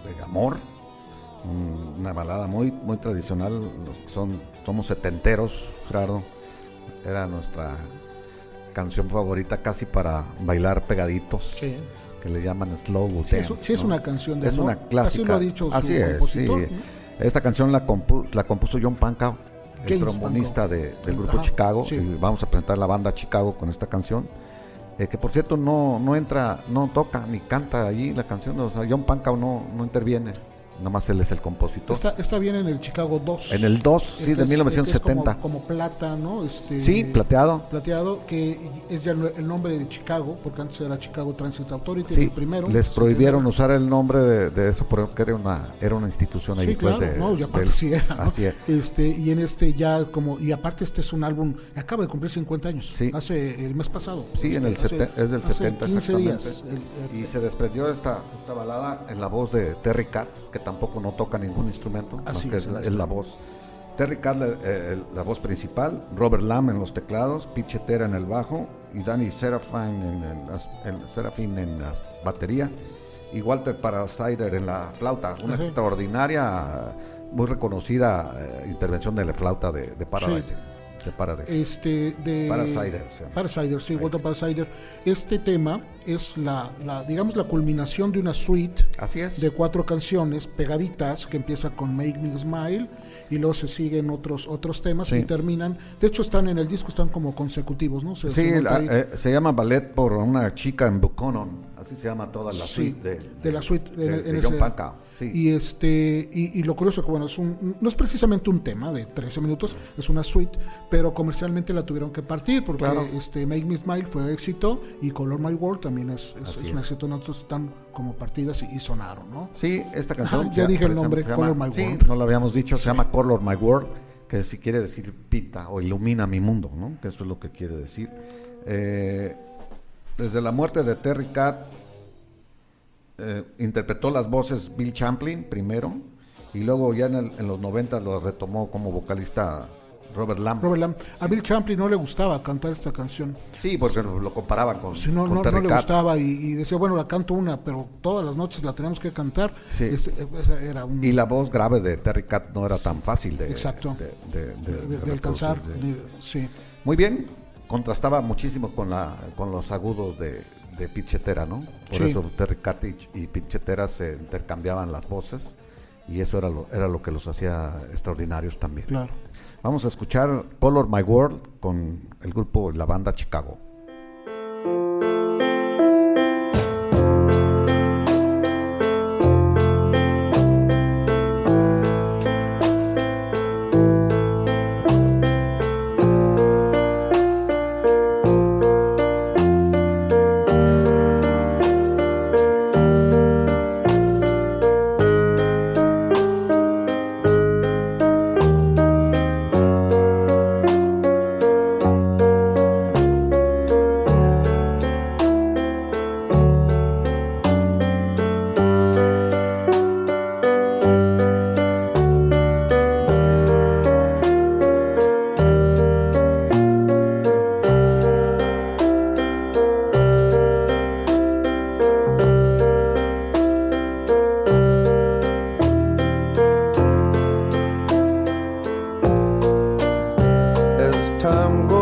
S1: eh, de amor. Mm, Una balada muy, muy tradicional. Los que son, somos setenteros, Gerardo. Era nuestra canción favorita casi para bailar pegaditos.
S2: Sí.
S1: Que le llaman slow
S2: Sí,
S1: dance.
S2: es, sí es
S1: ¿no?
S2: una canción de
S1: Es
S2: amor.
S1: una clásica.
S2: Así lo ha dicho su
S1: Así es. Esta canción la, compu- la compuso John Pancao, el trombonista de- del grupo
S2: Ajá,
S1: Chicago.
S2: sí.
S1: Y vamos a presentar la banda Chicago con esta canción. eh, que por cierto no, no entra, no toca ni canta allí la canción. O sea, John Pancao no, no interviene. Nada más él es el compositor.
S2: Está, está bien en el Chicago 2.
S1: En el 2,
S2: El
S1: sí, de
S2: es- el que es
S1: 1970.
S2: como, como plata, ¿no? Este,
S1: Sí, plateado.
S2: Plateado, que es ya el nombre de Chicago, porque antes era Chicago Transit Authority,
S1: Sí,
S2: el primero.
S1: les prohibieron usar el nombre de, de eso porque era una, era una institución ahí.
S2: Sí,
S1: pues,
S2: claro,
S1: de-
S2: no, y aparte
S1: del-
S2: sí era, ¿no?
S1: Así es.
S2: Este, y en este ya como, y aparte este es un álbum, acaba de cumplir 50 años,
S1: Sí.
S2: hace el mes pasado.
S1: Sí, en el
S2: Este,
S1: sete- es del
S2: hace
S1: 70
S2: 15
S1: exactamente.
S2: días. el- el-
S1: y se desprendió esta, esta balada en la voz de Terry Cat, que tampoco no toca ningún instrumento, más
S2: Así
S1: que
S2: es,
S1: es, la, es voz. Terry la, eh, la voz principal, Robert Lamb en los teclados, Pichetera en el bajo y Danny Serafine en, en en- Serafine en la batería y Walter Parasider en la flauta. Una
S2: Ajá.
S1: extraordinaria, muy reconocida eh, intervención de la flauta de, de Paradise. De Paradise.
S2: este de
S1: Parasider, llama.
S2: Parasider, sí, Walter Parasider. Este tema es la, la, digamos, la culminación de una suite
S1: Así es.
S2: de cuatro canciones pegaditas que empieza con Make Me Smile y luego se siguen otros otros temas
S1: Sí.
S2: y terminan. De hecho, están en el disco, están como consecutivos, ¿no? Se,
S1: Sí,
S2: se
S1: la- eh, se llama Ballet por una chica en Buchanan, así se llama toda la
S2: Sí,
S1: suite de,
S2: de la suite
S1: de,
S2: en-
S1: de
S2: en
S1: John
S2: ese-
S1: Pankow, sí.
S2: Y este y, y lo curioso que bueno, es un no es precisamente un tema de 13 minutos, es una suite, pero comercialmente la tuvieron que partir porque
S1: Claro.
S2: este Make Me Smile fue éxito y Color My World también es, es, es un éxito, entonces están como partidas y, y sonaron, ¿no?
S1: Sí, esta canción.
S2: Ya
S1: se-
S2: dije el nombre,
S1: llama-
S2: Color My
S1: sí,
S2: World.
S1: no lo habíamos dicho, se llama Color My World, que si quiere decir pinta o ilumina mi mundo, ¿no? Que eso es lo que quiere decir. Eh, desde la muerte de Terry Cat, eh, interpretó las voces Bill Champlin primero, y luego ya en, el- en los 90 lo retomó como vocalista Robert Lamb.
S2: Robert Lamb, a Bill Champlin no le gustaba cantar esta canción.
S1: Sí, porque lo comparaban con,
S2: Si no,
S1: con
S2: no,
S1: Terry
S2: no le gustaba y, y decía, bueno, la canto una, pero todas las noches la tenemos que cantar.
S1: Sí.
S2: Esa era un,
S1: Y la voz grave de Terry Cat no era tan fácil de,
S2: Exacto.
S1: de,
S2: alcanzar. sí.
S1: Muy bien, contrastaba muchísimo con la con los agudos de, de Pichetera, ¿no? Por
S2: Sí.
S1: eso Terry Cat y, y Pichetera se intercambiaban las voces y eso era lo, era lo que los hacía extraordinarios también.
S2: Claro.
S1: Vamos a escuchar Color My World con el grupo La Banda Chicago.
S4: Time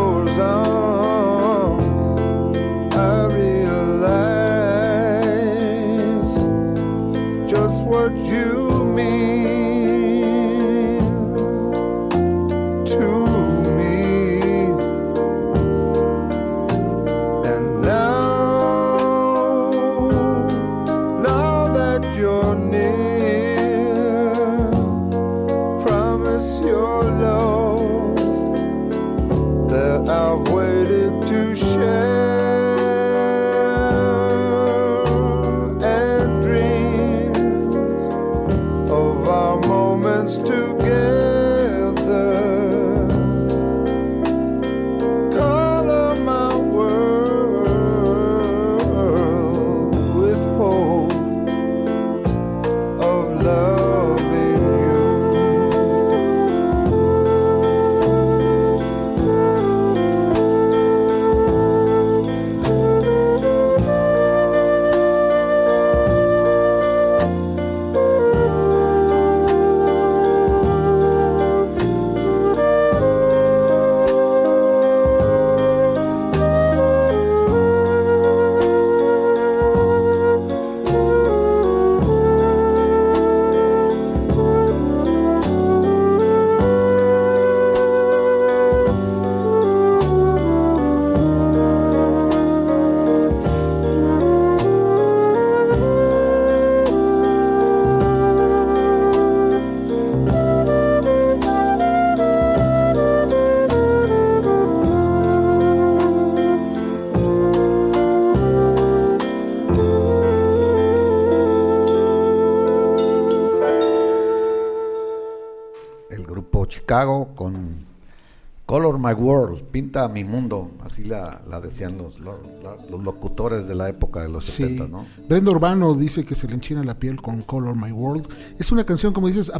S4: My World,
S1: pinta mi mundo, así la, la decían los, los, la- los locutores de la época de los
S2: Sí.
S1: 70, ¿no?
S2: Brenda Urbano dice que se le enchina la piel con Color My World. Es una canción, como dices,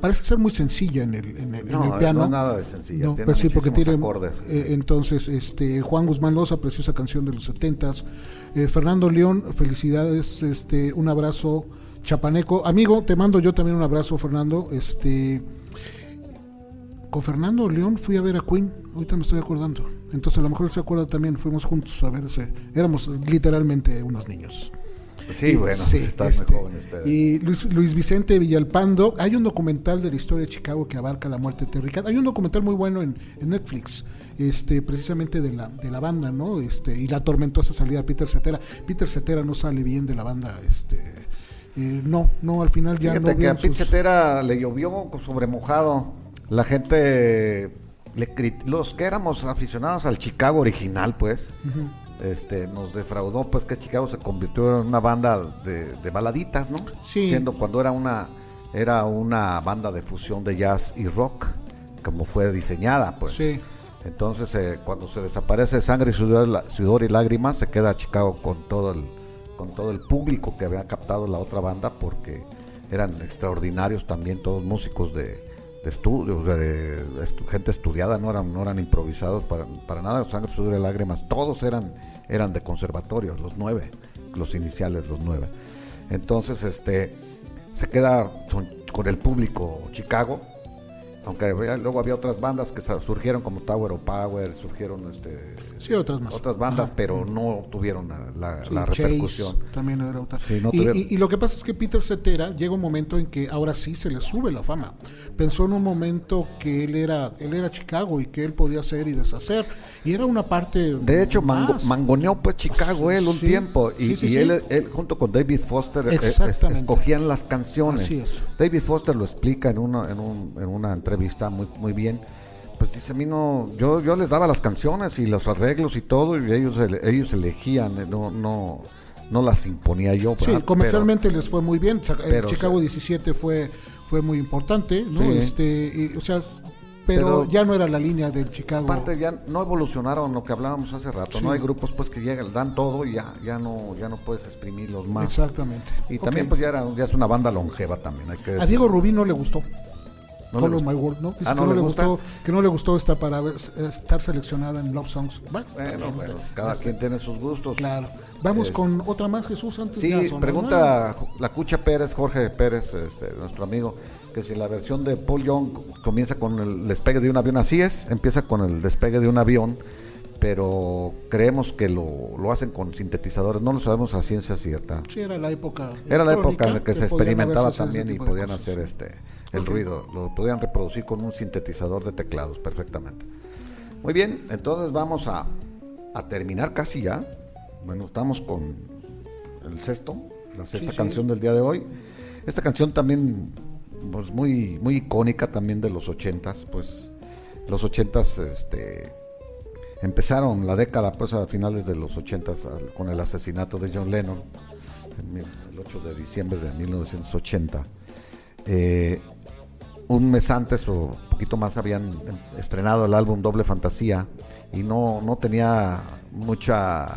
S2: parece ser muy sencilla en el, en el, en
S1: No,
S2: el piano.
S1: no nada de sencilla,
S2: No,
S1: tiene
S2: pues sí, porque tiene.
S1: acordes.
S2: eh, entonces, este Juan Guzmán Loza, preciosa canción de los setentas. Eh, Fernando León, felicidades, este, un abrazo chapaneco. Amigo, te mando yo también un abrazo, Fernando. Este. Con Fernando León fui a ver a Queen, ahorita me estoy acordando. Entonces a lo mejor él se acuerda también, fuimos juntos a ver ese. Éramos literalmente unos niños.
S1: Sí,
S2: Y-
S1: bueno, están
S2: este,
S1: muy jóvenes ustedes.
S2: Y Luis, Luis Vicente Villalpando, hay un documental de la historia de Chicago que abarca la muerte de Terry Cat. Hay un documental muy bueno en, en Netflix, este, precisamente de la, de la banda, ¿no? Este, y la tormentosa salida de Peter Cetera. Peter Cetera no sale bien de la banda, este, eh, no, no, al final ya
S1: Fíjate
S2: no
S1: que a
S2: sus-
S1: Pinchetera le llovió sobre mojado. La gente, le los que éramos aficionados al Chicago original, pues, este, nos defraudó, pues que Chicago se convirtió en una banda de, de baladitas, ¿no?
S2: Sí.
S1: Siendo cuando era una, era una banda de fusión de jazz y rock, como fue diseñada, pues.
S2: Sí.
S1: Entonces, eh, cuando se desaparece Sangre, sudor, sudor y lágrimas, se queda Chicago con todo el con todo el público que había captado la otra banda, porque eran extraordinarios también, todos músicos de, de estudios, de, de estu- gente estudiada, no eran, no eran improvisados para, para nada. Sangre, sudor y lágrimas, todos eran, eran de conservatorio, los nueve, los iniciales, los nueve. Entonces, este, se queda con, con el público Chicago, aunque había- luego había otras bandas que surgieron como Tower of Power, surgieron este,
S2: Sí, otras más.
S1: otras bandas,
S2: Ajá.
S1: pero no tuvieron la,
S2: Sí,
S1: la
S2: Chase
S1: repercusión.
S2: también era otra.
S1: Sí, no
S2: y,
S1: tuvieron-
S2: y- y lo que pasa es que Peter Cetera llega un momento en que ahora sí se le sube la fama. Pensó en un momento que él era, él era Chicago y que él podía hacer y deshacer. Y era una parte.
S1: De hecho, mango- mangoneó pues Chicago él un
S2: Sí,
S1: tiempo y,
S2: sí, sí,
S1: y
S2: sí.
S1: él, él junto con David Foster eh, es- escogían las canciones.
S2: Así es.
S1: David Foster lo explica en una, en, un- en una entrevista muy, muy bien. Pues dice, a mí no, yo, yo les daba las canciones y los arreglos y todo y ellos, ellos elegían, eh, no, no, no las imponía yo.
S2: Sí, comercialmente les fue muy bien. El
S1: pero,
S2: Chicago
S1: o sea-
S2: 17 fue, fue muy importante, ¿no?
S1: Sí.
S2: Este, y, o sea, pero,
S1: Pero-
S2: ya no era la línea del Chicago.
S1: Aparte ya no evolucionaron lo que hablábamos hace rato,
S2: Sí.
S1: no hay grupos pues que llegan, dan todo y ya, ya no, ya no puedes exprimirlos más.
S2: Exactamente.
S1: Y también pues ya, era, ya es una banda longeva también, hay que
S2: A. Diego Rubín no le gustó.
S1: ¿No
S2: Follow? My World, ¿no? Dice
S1: Ah,
S2: que
S1: ¿no le gusta?
S2: gustó, que no le gustó esta para estar seleccionada en Love Songs. Bueno,
S1: Bueno, bueno, cada quien tiene sus gustos.
S2: Claro. Vamos con otra más, Jesús, antes
S1: Sí, pregunta la Cucha Pérez, Jorge Pérez, este, nuestro amigo, que si la versión de Paul Young comienza con el despegue de un avión, así es, empieza con el despegue de un avión, pero creemos que lo, lo hacen con sintetizadores, no lo sabemos a ciencia cierta.
S2: Sí, era la época.
S1: Era la época en la que se experimentaba también y podían hacer este el ruido, lo podían reproducir con un sintetizador de teclados perfectamente. Muy bien, entonces vamos a, a terminar casi ya. Bueno, estamos con el sexto, la sexta
S2: sí.
S1: canción del día de hoy. Esta canción también pues muy muy icónica también de los ochentas, pues los ochentas este empezaron la década pues a finales de los ochentas al- con el asesinato de John Lennon el 8 de diciembre de 1980. Eh, un mes antes o un poquito más habían em- estrenado el álbum Doble Fantasía y no, no tenía mucha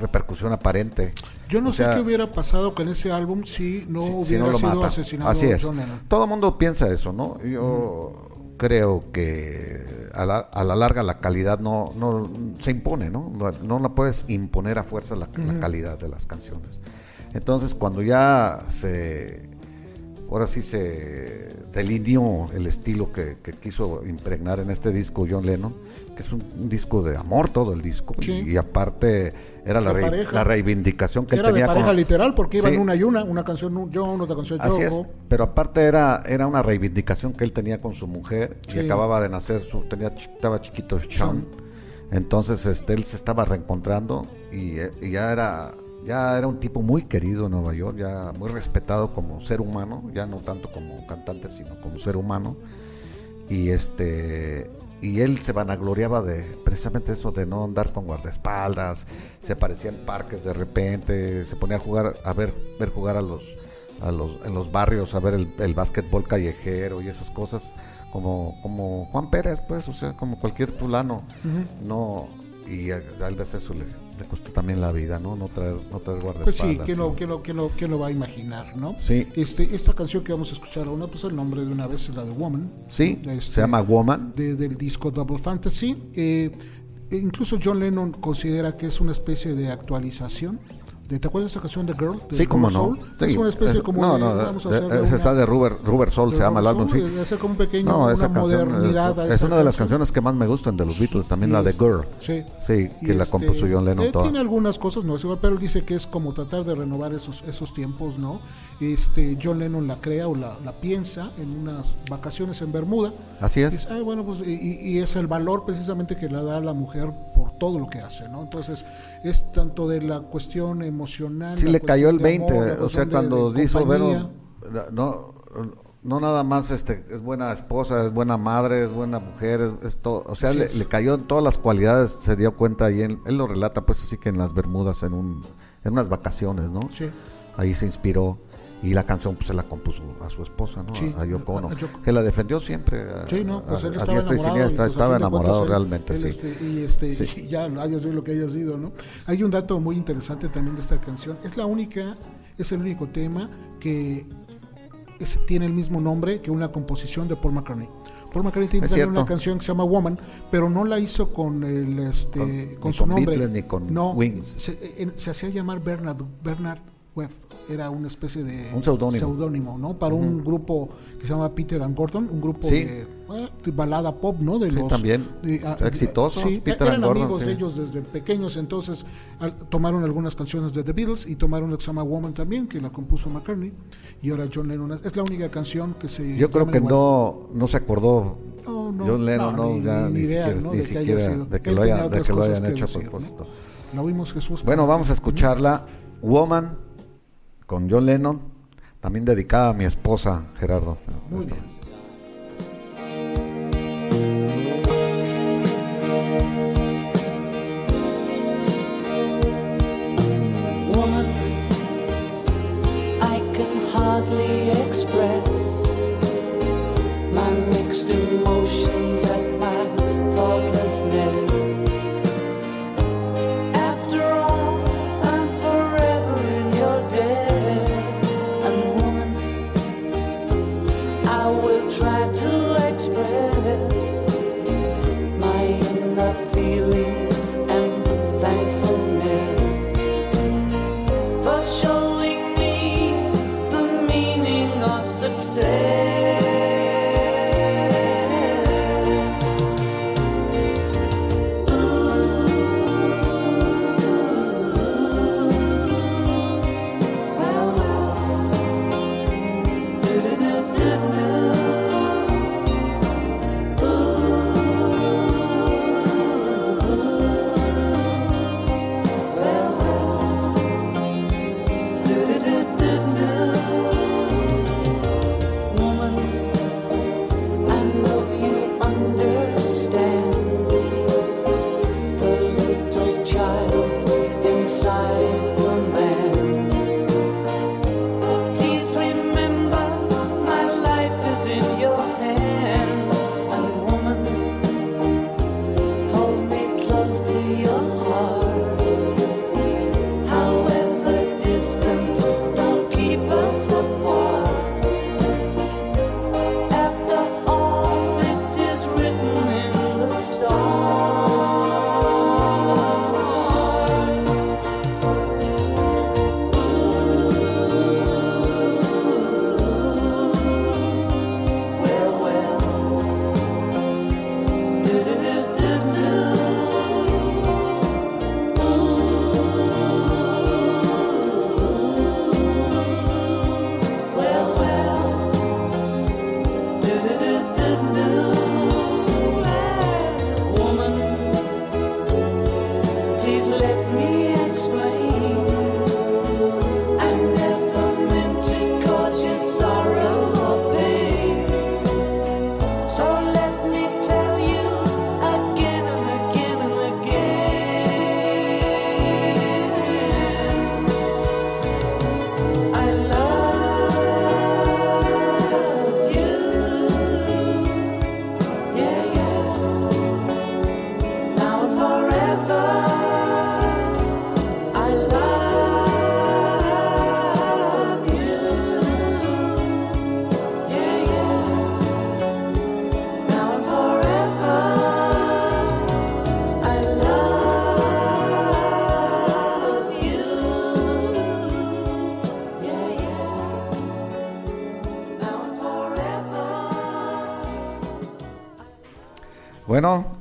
S1: repercusión aparente.
S2: Yo no
S1: O
S2: sé
S1: sea,
S2: qué hubiera pasado con ese álbum si no
S1: si- si
S2: hubiera
S1: no lo
S2: sido
S1: mata.
S2: asesinado
S1: Así es.
S2: John.
S1: Todo el mundo piensa eso, ¿no? Yo creo que a la, a la larga la calidad no, no se impone, ¿no? No, no la puedes imponer a fuerza la, la calidad de las canciones. Entonces, cuando ya se ahora sí se delineó el estilo que, que quiso impregnar en este disco John Lennon, que es un, un disco de amor todo el disco,
S2: Sí.
S1: y, y aparte era la, la reivindicación que él
S2: Era de
S1: tenía
S2: pareja
S1: con-
S2: literal porque iban
S1: Sí.
S2: una y una, una canción John, otra canción
S1: Así es, pero aparte era, era una reivindicación que él tenía con su mujer
S2: Sí.
S1: y acababa de nacer, su, tenía, estaba chiquito Sean, entonces este, él se estaba reencontrando y, eh, y ya era ya era un tipo muy querido en Nueva York, ya muy respetado como ser humano, ya no tanto como cantante, sino como ser humano. Y este y él se vanagloriaba de precisamente eso de no andar con guardaespaldas, se aparecía en parques de repente, se ponía a jugar, a ver, ver jugar a los, a los, en los barrios, a ver el, el básquetbol callejero y esas cosas, como, como Juan Pérez, pues, o sea, como cualquier fulano, no, y a, a veces eso le, le costó también la vida, ¿no? No traer, no traer
S2: Pues
S1: guardaespaldas.
S2: sí, ¿quién lo,
S1: ¿no?
S2: quién lo- quién lo- quién lo va a imaginar, no?
S1: Sí.
S2: Este, esta canción que vamos a escuchar ahora, pues el nombre de una vez es la de Woman.
S1: Sí,
S2: Este,
S1: se llama Woman.
S2: de- del disco Double Fantasy. Eh, e incluso John Lennon considera que es una especie de actualización ¿Te acuerdas de esa canción de Girl? de
S1: Sí, como
S2: Rubber
S1: no. Sí,
S2: es una especie
S1: es-
S2: como
S1: no,
S2: de,
S1: no,
S2: vamos a
S1: está de Rubber, Rubber Soul, se llama el álbum, sí.
S2: y hacer como un pequeño,
S1: No,
S2: una
S1: canción
S2: modernidad a
S1: es, es una de las
S2: canción.
S1: canciones que más me gustan de los Beatles, también
S2: Y
S1: la de
S2: es-
S1: Girl.
S2: Sí.
S1: Sí,
S2: Y
S1: que la
S2: este,
S1: compuso John Lennon
S2: eh,
S1: toda.
S2: Tiene algunas cosas, no es igual, pero él dice que es como tratar de renovar esos, esos tiempos, ¿no? Este, John Lennon la crea o la, la piensa en unas vacaciones en Bermuda.
S1: Así
S2: Y
S1: es.
S2: dice, "Ay, bueno, pues, y, y- y es el valor precisamente que le da a la mujer por todo lo que hace, ¿no? Entonces, es tanto de la cuestión emocional.
S1: Sí, le cayó el
S2: cuestión de
S1: 20,
S2: amor, la
S1: o sea,
S2: de-
S1: cuando
S2: de compañía.
S1: Vero, no, no nada más este, es buena esposa, es buena madre, es buena mujer, es, es todo, o sea, le, le cayó en todas las cualidades, se dio cuenta y él, él lo relata pues así que en las Bermudas, en, un, en unas vacaciones, ¿no?
S2: Sí.
S1: Ahí se inspiró y la canción pues se la compuso a su esposa, ¿no?
S2: Sí,
S1: a Yoko Ono, que la defendió siempre. a-
S2: Sí, no, pues él
S1: a
S2: estaba
S1: y
S2: enamorado.
S1: siniestra,
S2: y, pues,
S1: estaba enamorado
S2: él-
S1: realmente,
S2: él,
S1: sí.
S2: este, y este,
S1: Sí.
S2: y ya haya sido lo que haya sido, ¿no? Hay un dato muy interesante también de esta canción. Es la única, es el único tema que es- tiene el mismo nombre que una composición de Paul McCartney. Paul McCartney tiene una canción que se llama Woman, pero no la hizo con el este
S1: Con-
S2: con, su
S1: con
S2: nombre.
S1: Beatles ni con
S2: no,
S1: Wings.
S2: Se, en- se hacía llamar Bernard Bernard Webb. Era una especie de
S1: Un seudónimo.
S2: seudónimo, ¿no? Para un grupo que se llama Peter and Gordon, un grupo
S1: Sí.
S2: de, eh, balada pop, ¿no? De
S1: Sí,
S2: los
S1: también.
S2: de- ah,
S1: Exitosos,
S2: sí,
S1: Peter
S2: eran
S1: and Gordon,
S2: amigos
S1: sí.
S2: ellos desde pequeños, entonces al- tomaron algunas canciones de The Beatles y tomaron la que se llama Woman también, que la compuso McCartney, y ahora John Lennon. Es la única canción que se.
S1: Yo creo que no, no se acordó
S2: No, no,
S1: John Lennon,
S2: no,
S1: no,
S2: ni-
S1: ya
S2: ni idea,
S1: siquiera,
S2: ¿no? de que sido.
S1: de lo, haya, de que lo hayan hecho a
S2: ¿no?
S1: propósito.
S2: La oímos Jesús.
S1: Bueno, vamos a escucharla, Woman, con John Lennon, también dedicada a mi esposa, Gerardo.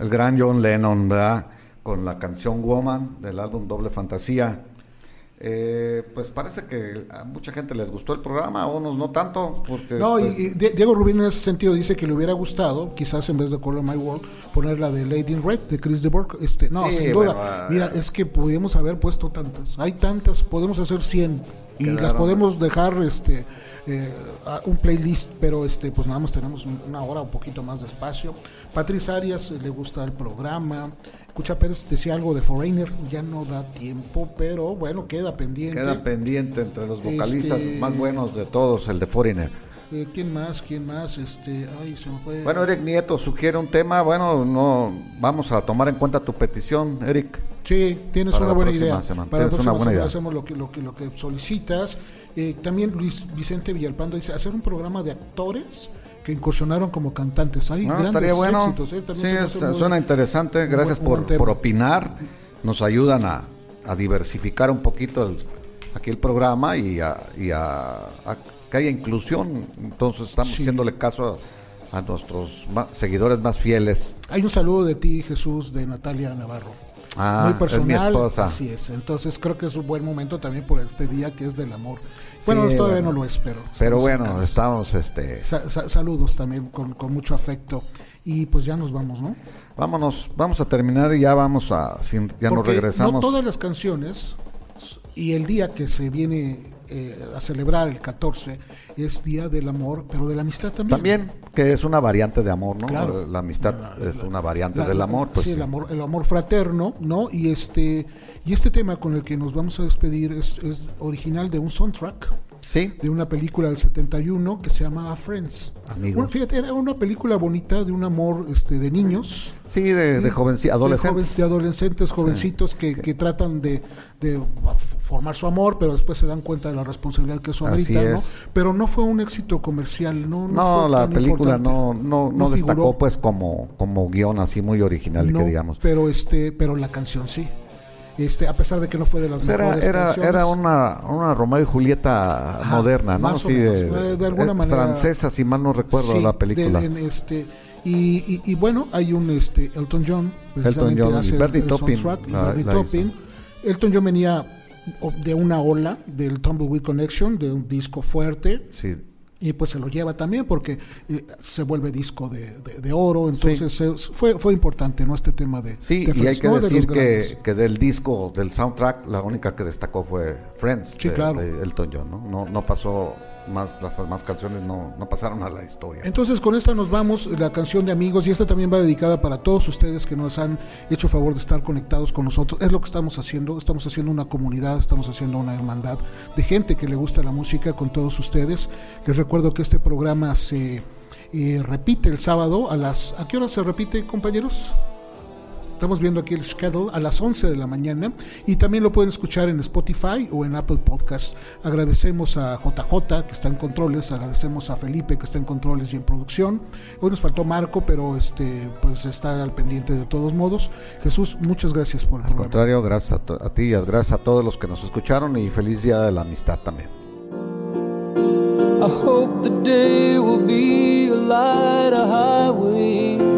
S1: El gran John Lennon, ¿verdad? Con la canción Woman del álbum Doble Fantasía. Eh, pues parece que a mucha gente les gustó el programa, a unos no tanto. Porque,
S2: No, y-
S1: pues,
S2: y, Diego Rubín en ese sentido dice que le hubiera gustado, quizás en vez de Color My World, poner la de Lady in Red de Chris de Burke. Este, no,
S1: Sí,
S2: sin duda.
S1: bueno,
S2: Mira, es que podíamos haber puesto tantas. Hay tantas, podemos hacer 100 y las podemos dejar este eh, un playlist, pero este pues nada más tenemos un- una hora un poquito más de espacio. Patricia Arias eh, le gusta el programa. Cucha Pérez decía algo de Foreigner, ya no da tiempo, pero bueno, queda pendiente.
S1: queda pendiente entre los vocalistas
S2: Este-
S1: más buenos de todos, el de Foreigner.
S2: Eh, ¿Quién más? ¿Quién más? Este, ay, se me fue.
S1: Bueno, Eric Nieto sugiere un tema. Bueno, no vamos a tomar en cuenta tu petición, Eric.
S2: Sí, tienes
S1: Para
S2: una buena idea.
S1: semana.
S2: Para la
S1: Tienes una
S2: próxima
S1: buena
S2: semana
S1: idea.
S2: hacemos lo que, lo que, lo que solicitas. Eh, también Luis Vicente Villalpando dice hacer un programa de actores que incursionaron como cantantes. Hay
S1: No, estaría bueno.
S2: éxitos, ¿eh?
S1: Sí,
S2: muy-
S1: suena interesante. Gracias por, opinar. Nos ayudan a, a diversificar un poquito el- aquí el programa y, a, y a- a que haya inclusión. Entonces estamos
S2: Sí.
S1: haciéndole caso a, a nuestros ma- seguidores más fieles.
S2: Hay un saludo de ti, Jesús, de Natalia Navarro.
S1: Ah,
S2: Muy
S1: es
S2: personal.
S1: mi esposa.
S2: Así es. Entonces creo que es un buen momento también por este día que es del amor. Bueno,
S1: Sí,
S2: todavía
S1: bueno.
S2: no lo es, pero.
S1: Bueno,
S2: cercanos.
S1: estamos, este,
S2: Sa- sa- saludos también con, con mucho afecto. Y pues ya nos vamos, ¿no?
S1: vámonos, vamos a terminar y ya vamos a, sin- ya nos
S2: Porque
S1: regresamos.
S2: No todas las canciones y el día que se viene eh, a celebrar el 14 es Día del Amor, pero de la amistad también.
S1: También, que es una variante de amor, ¿no?
S2: Claro.
S1: La amistad es una variante
S2: La-
S1: del amor, pues
S2: sí,
S1: sí.
S2: el amor, el amor fraterno, ¿no? Y este y este tema con el que nos vamos a despedir es, es original de un soundtrack
S1: Sí,
S2: de una película del 71 que se llama Friends. Bueno, fíjate, era una película bonita de un amor este de niños.
S1: sí, de, de jovenci-
S2: de
S1: adolescentes.
S2: de adolescentes, jovencitos que, que tratan de, de formar su amor, pero después se dan cuenta de la responsabilidad que eso ¿no? Pero no fue un éxito comercial, no.
S1: No,
S2: fue
S1: la
S2: tan
S1: película no, no, no, destacó
S2: figuró,
S1: pues como, como guion así muy original,
S2: no,
S1: que digamos.
S2: Pero este, pero la canción sí. Este, a pesar de que no fue de las
S1: Pues era,
S2: mejores
S1: era,
S2: canciones.
S1: era una, una Romeo y Julieta
S2: Ajá,
S1: moderna, ¿no? Sí,
S2: menos, eh, de alguna
S1: eh,
S2: manera-
S1: Francesa, si mal no recuerdo
S2: Sí,
S1: la película.
S2: de- en este y, y- y bueno, hay un este Elton John, precisamente
S1: John y
S2: hace el-
S1: Bernie
S2: el soundtrack, y
S1: la-
S2: Bernie
S1: hizo.
S2: Elton John venía de una ola del Tumbleweed Connection, de un disco fuerte,
S1: Sí,
S2: y pues se lo lleva también porque eh, se vuelve disco de, de- de oro, entonces eh, fue, fue importante no este tema de
S1: Sí,
S2: de
S1: y hay que decir que, que del disco, del soundtrack, la única que destacó fue Friends
S2: Sí, claro.
S1: de Elton John, ¿no? No, no pasó más, las más canciones no, no pasaron a la historia.
S2: Entonces con esta nos vamos, la canción de amigos, y esta también va dedicada para todos ustedes que nos han hecho favor de estar conectados con nosotros. Es lo que estamos haciendo, estamos haciendo una comunidad, estamos haciendo una hermandad de gente que le gusta la música con todos ustedes. Les recuerdo que este programa se eh, repite el sábado a las... ¿A qué hora se repite, compañeros? Estamos viendo aquí el schedule a las 11 de la mañana y también lo pueden escuchar en Spotify o en Apple Podcast. Agradecemos a JJ que está en controles, agradecemos a Felipe que está en controles y en producción. Hoy nos faltó Marco, pero este pues está al pendiente de todos modos. Jesús, muchas gracias por el
S1: Al
S2: programa.
S1: contrario, gracias a, a ti, y gracias a todos los que nos escucharon y feliz día de la amistad también.
S3: I hope the day will be a light, a highway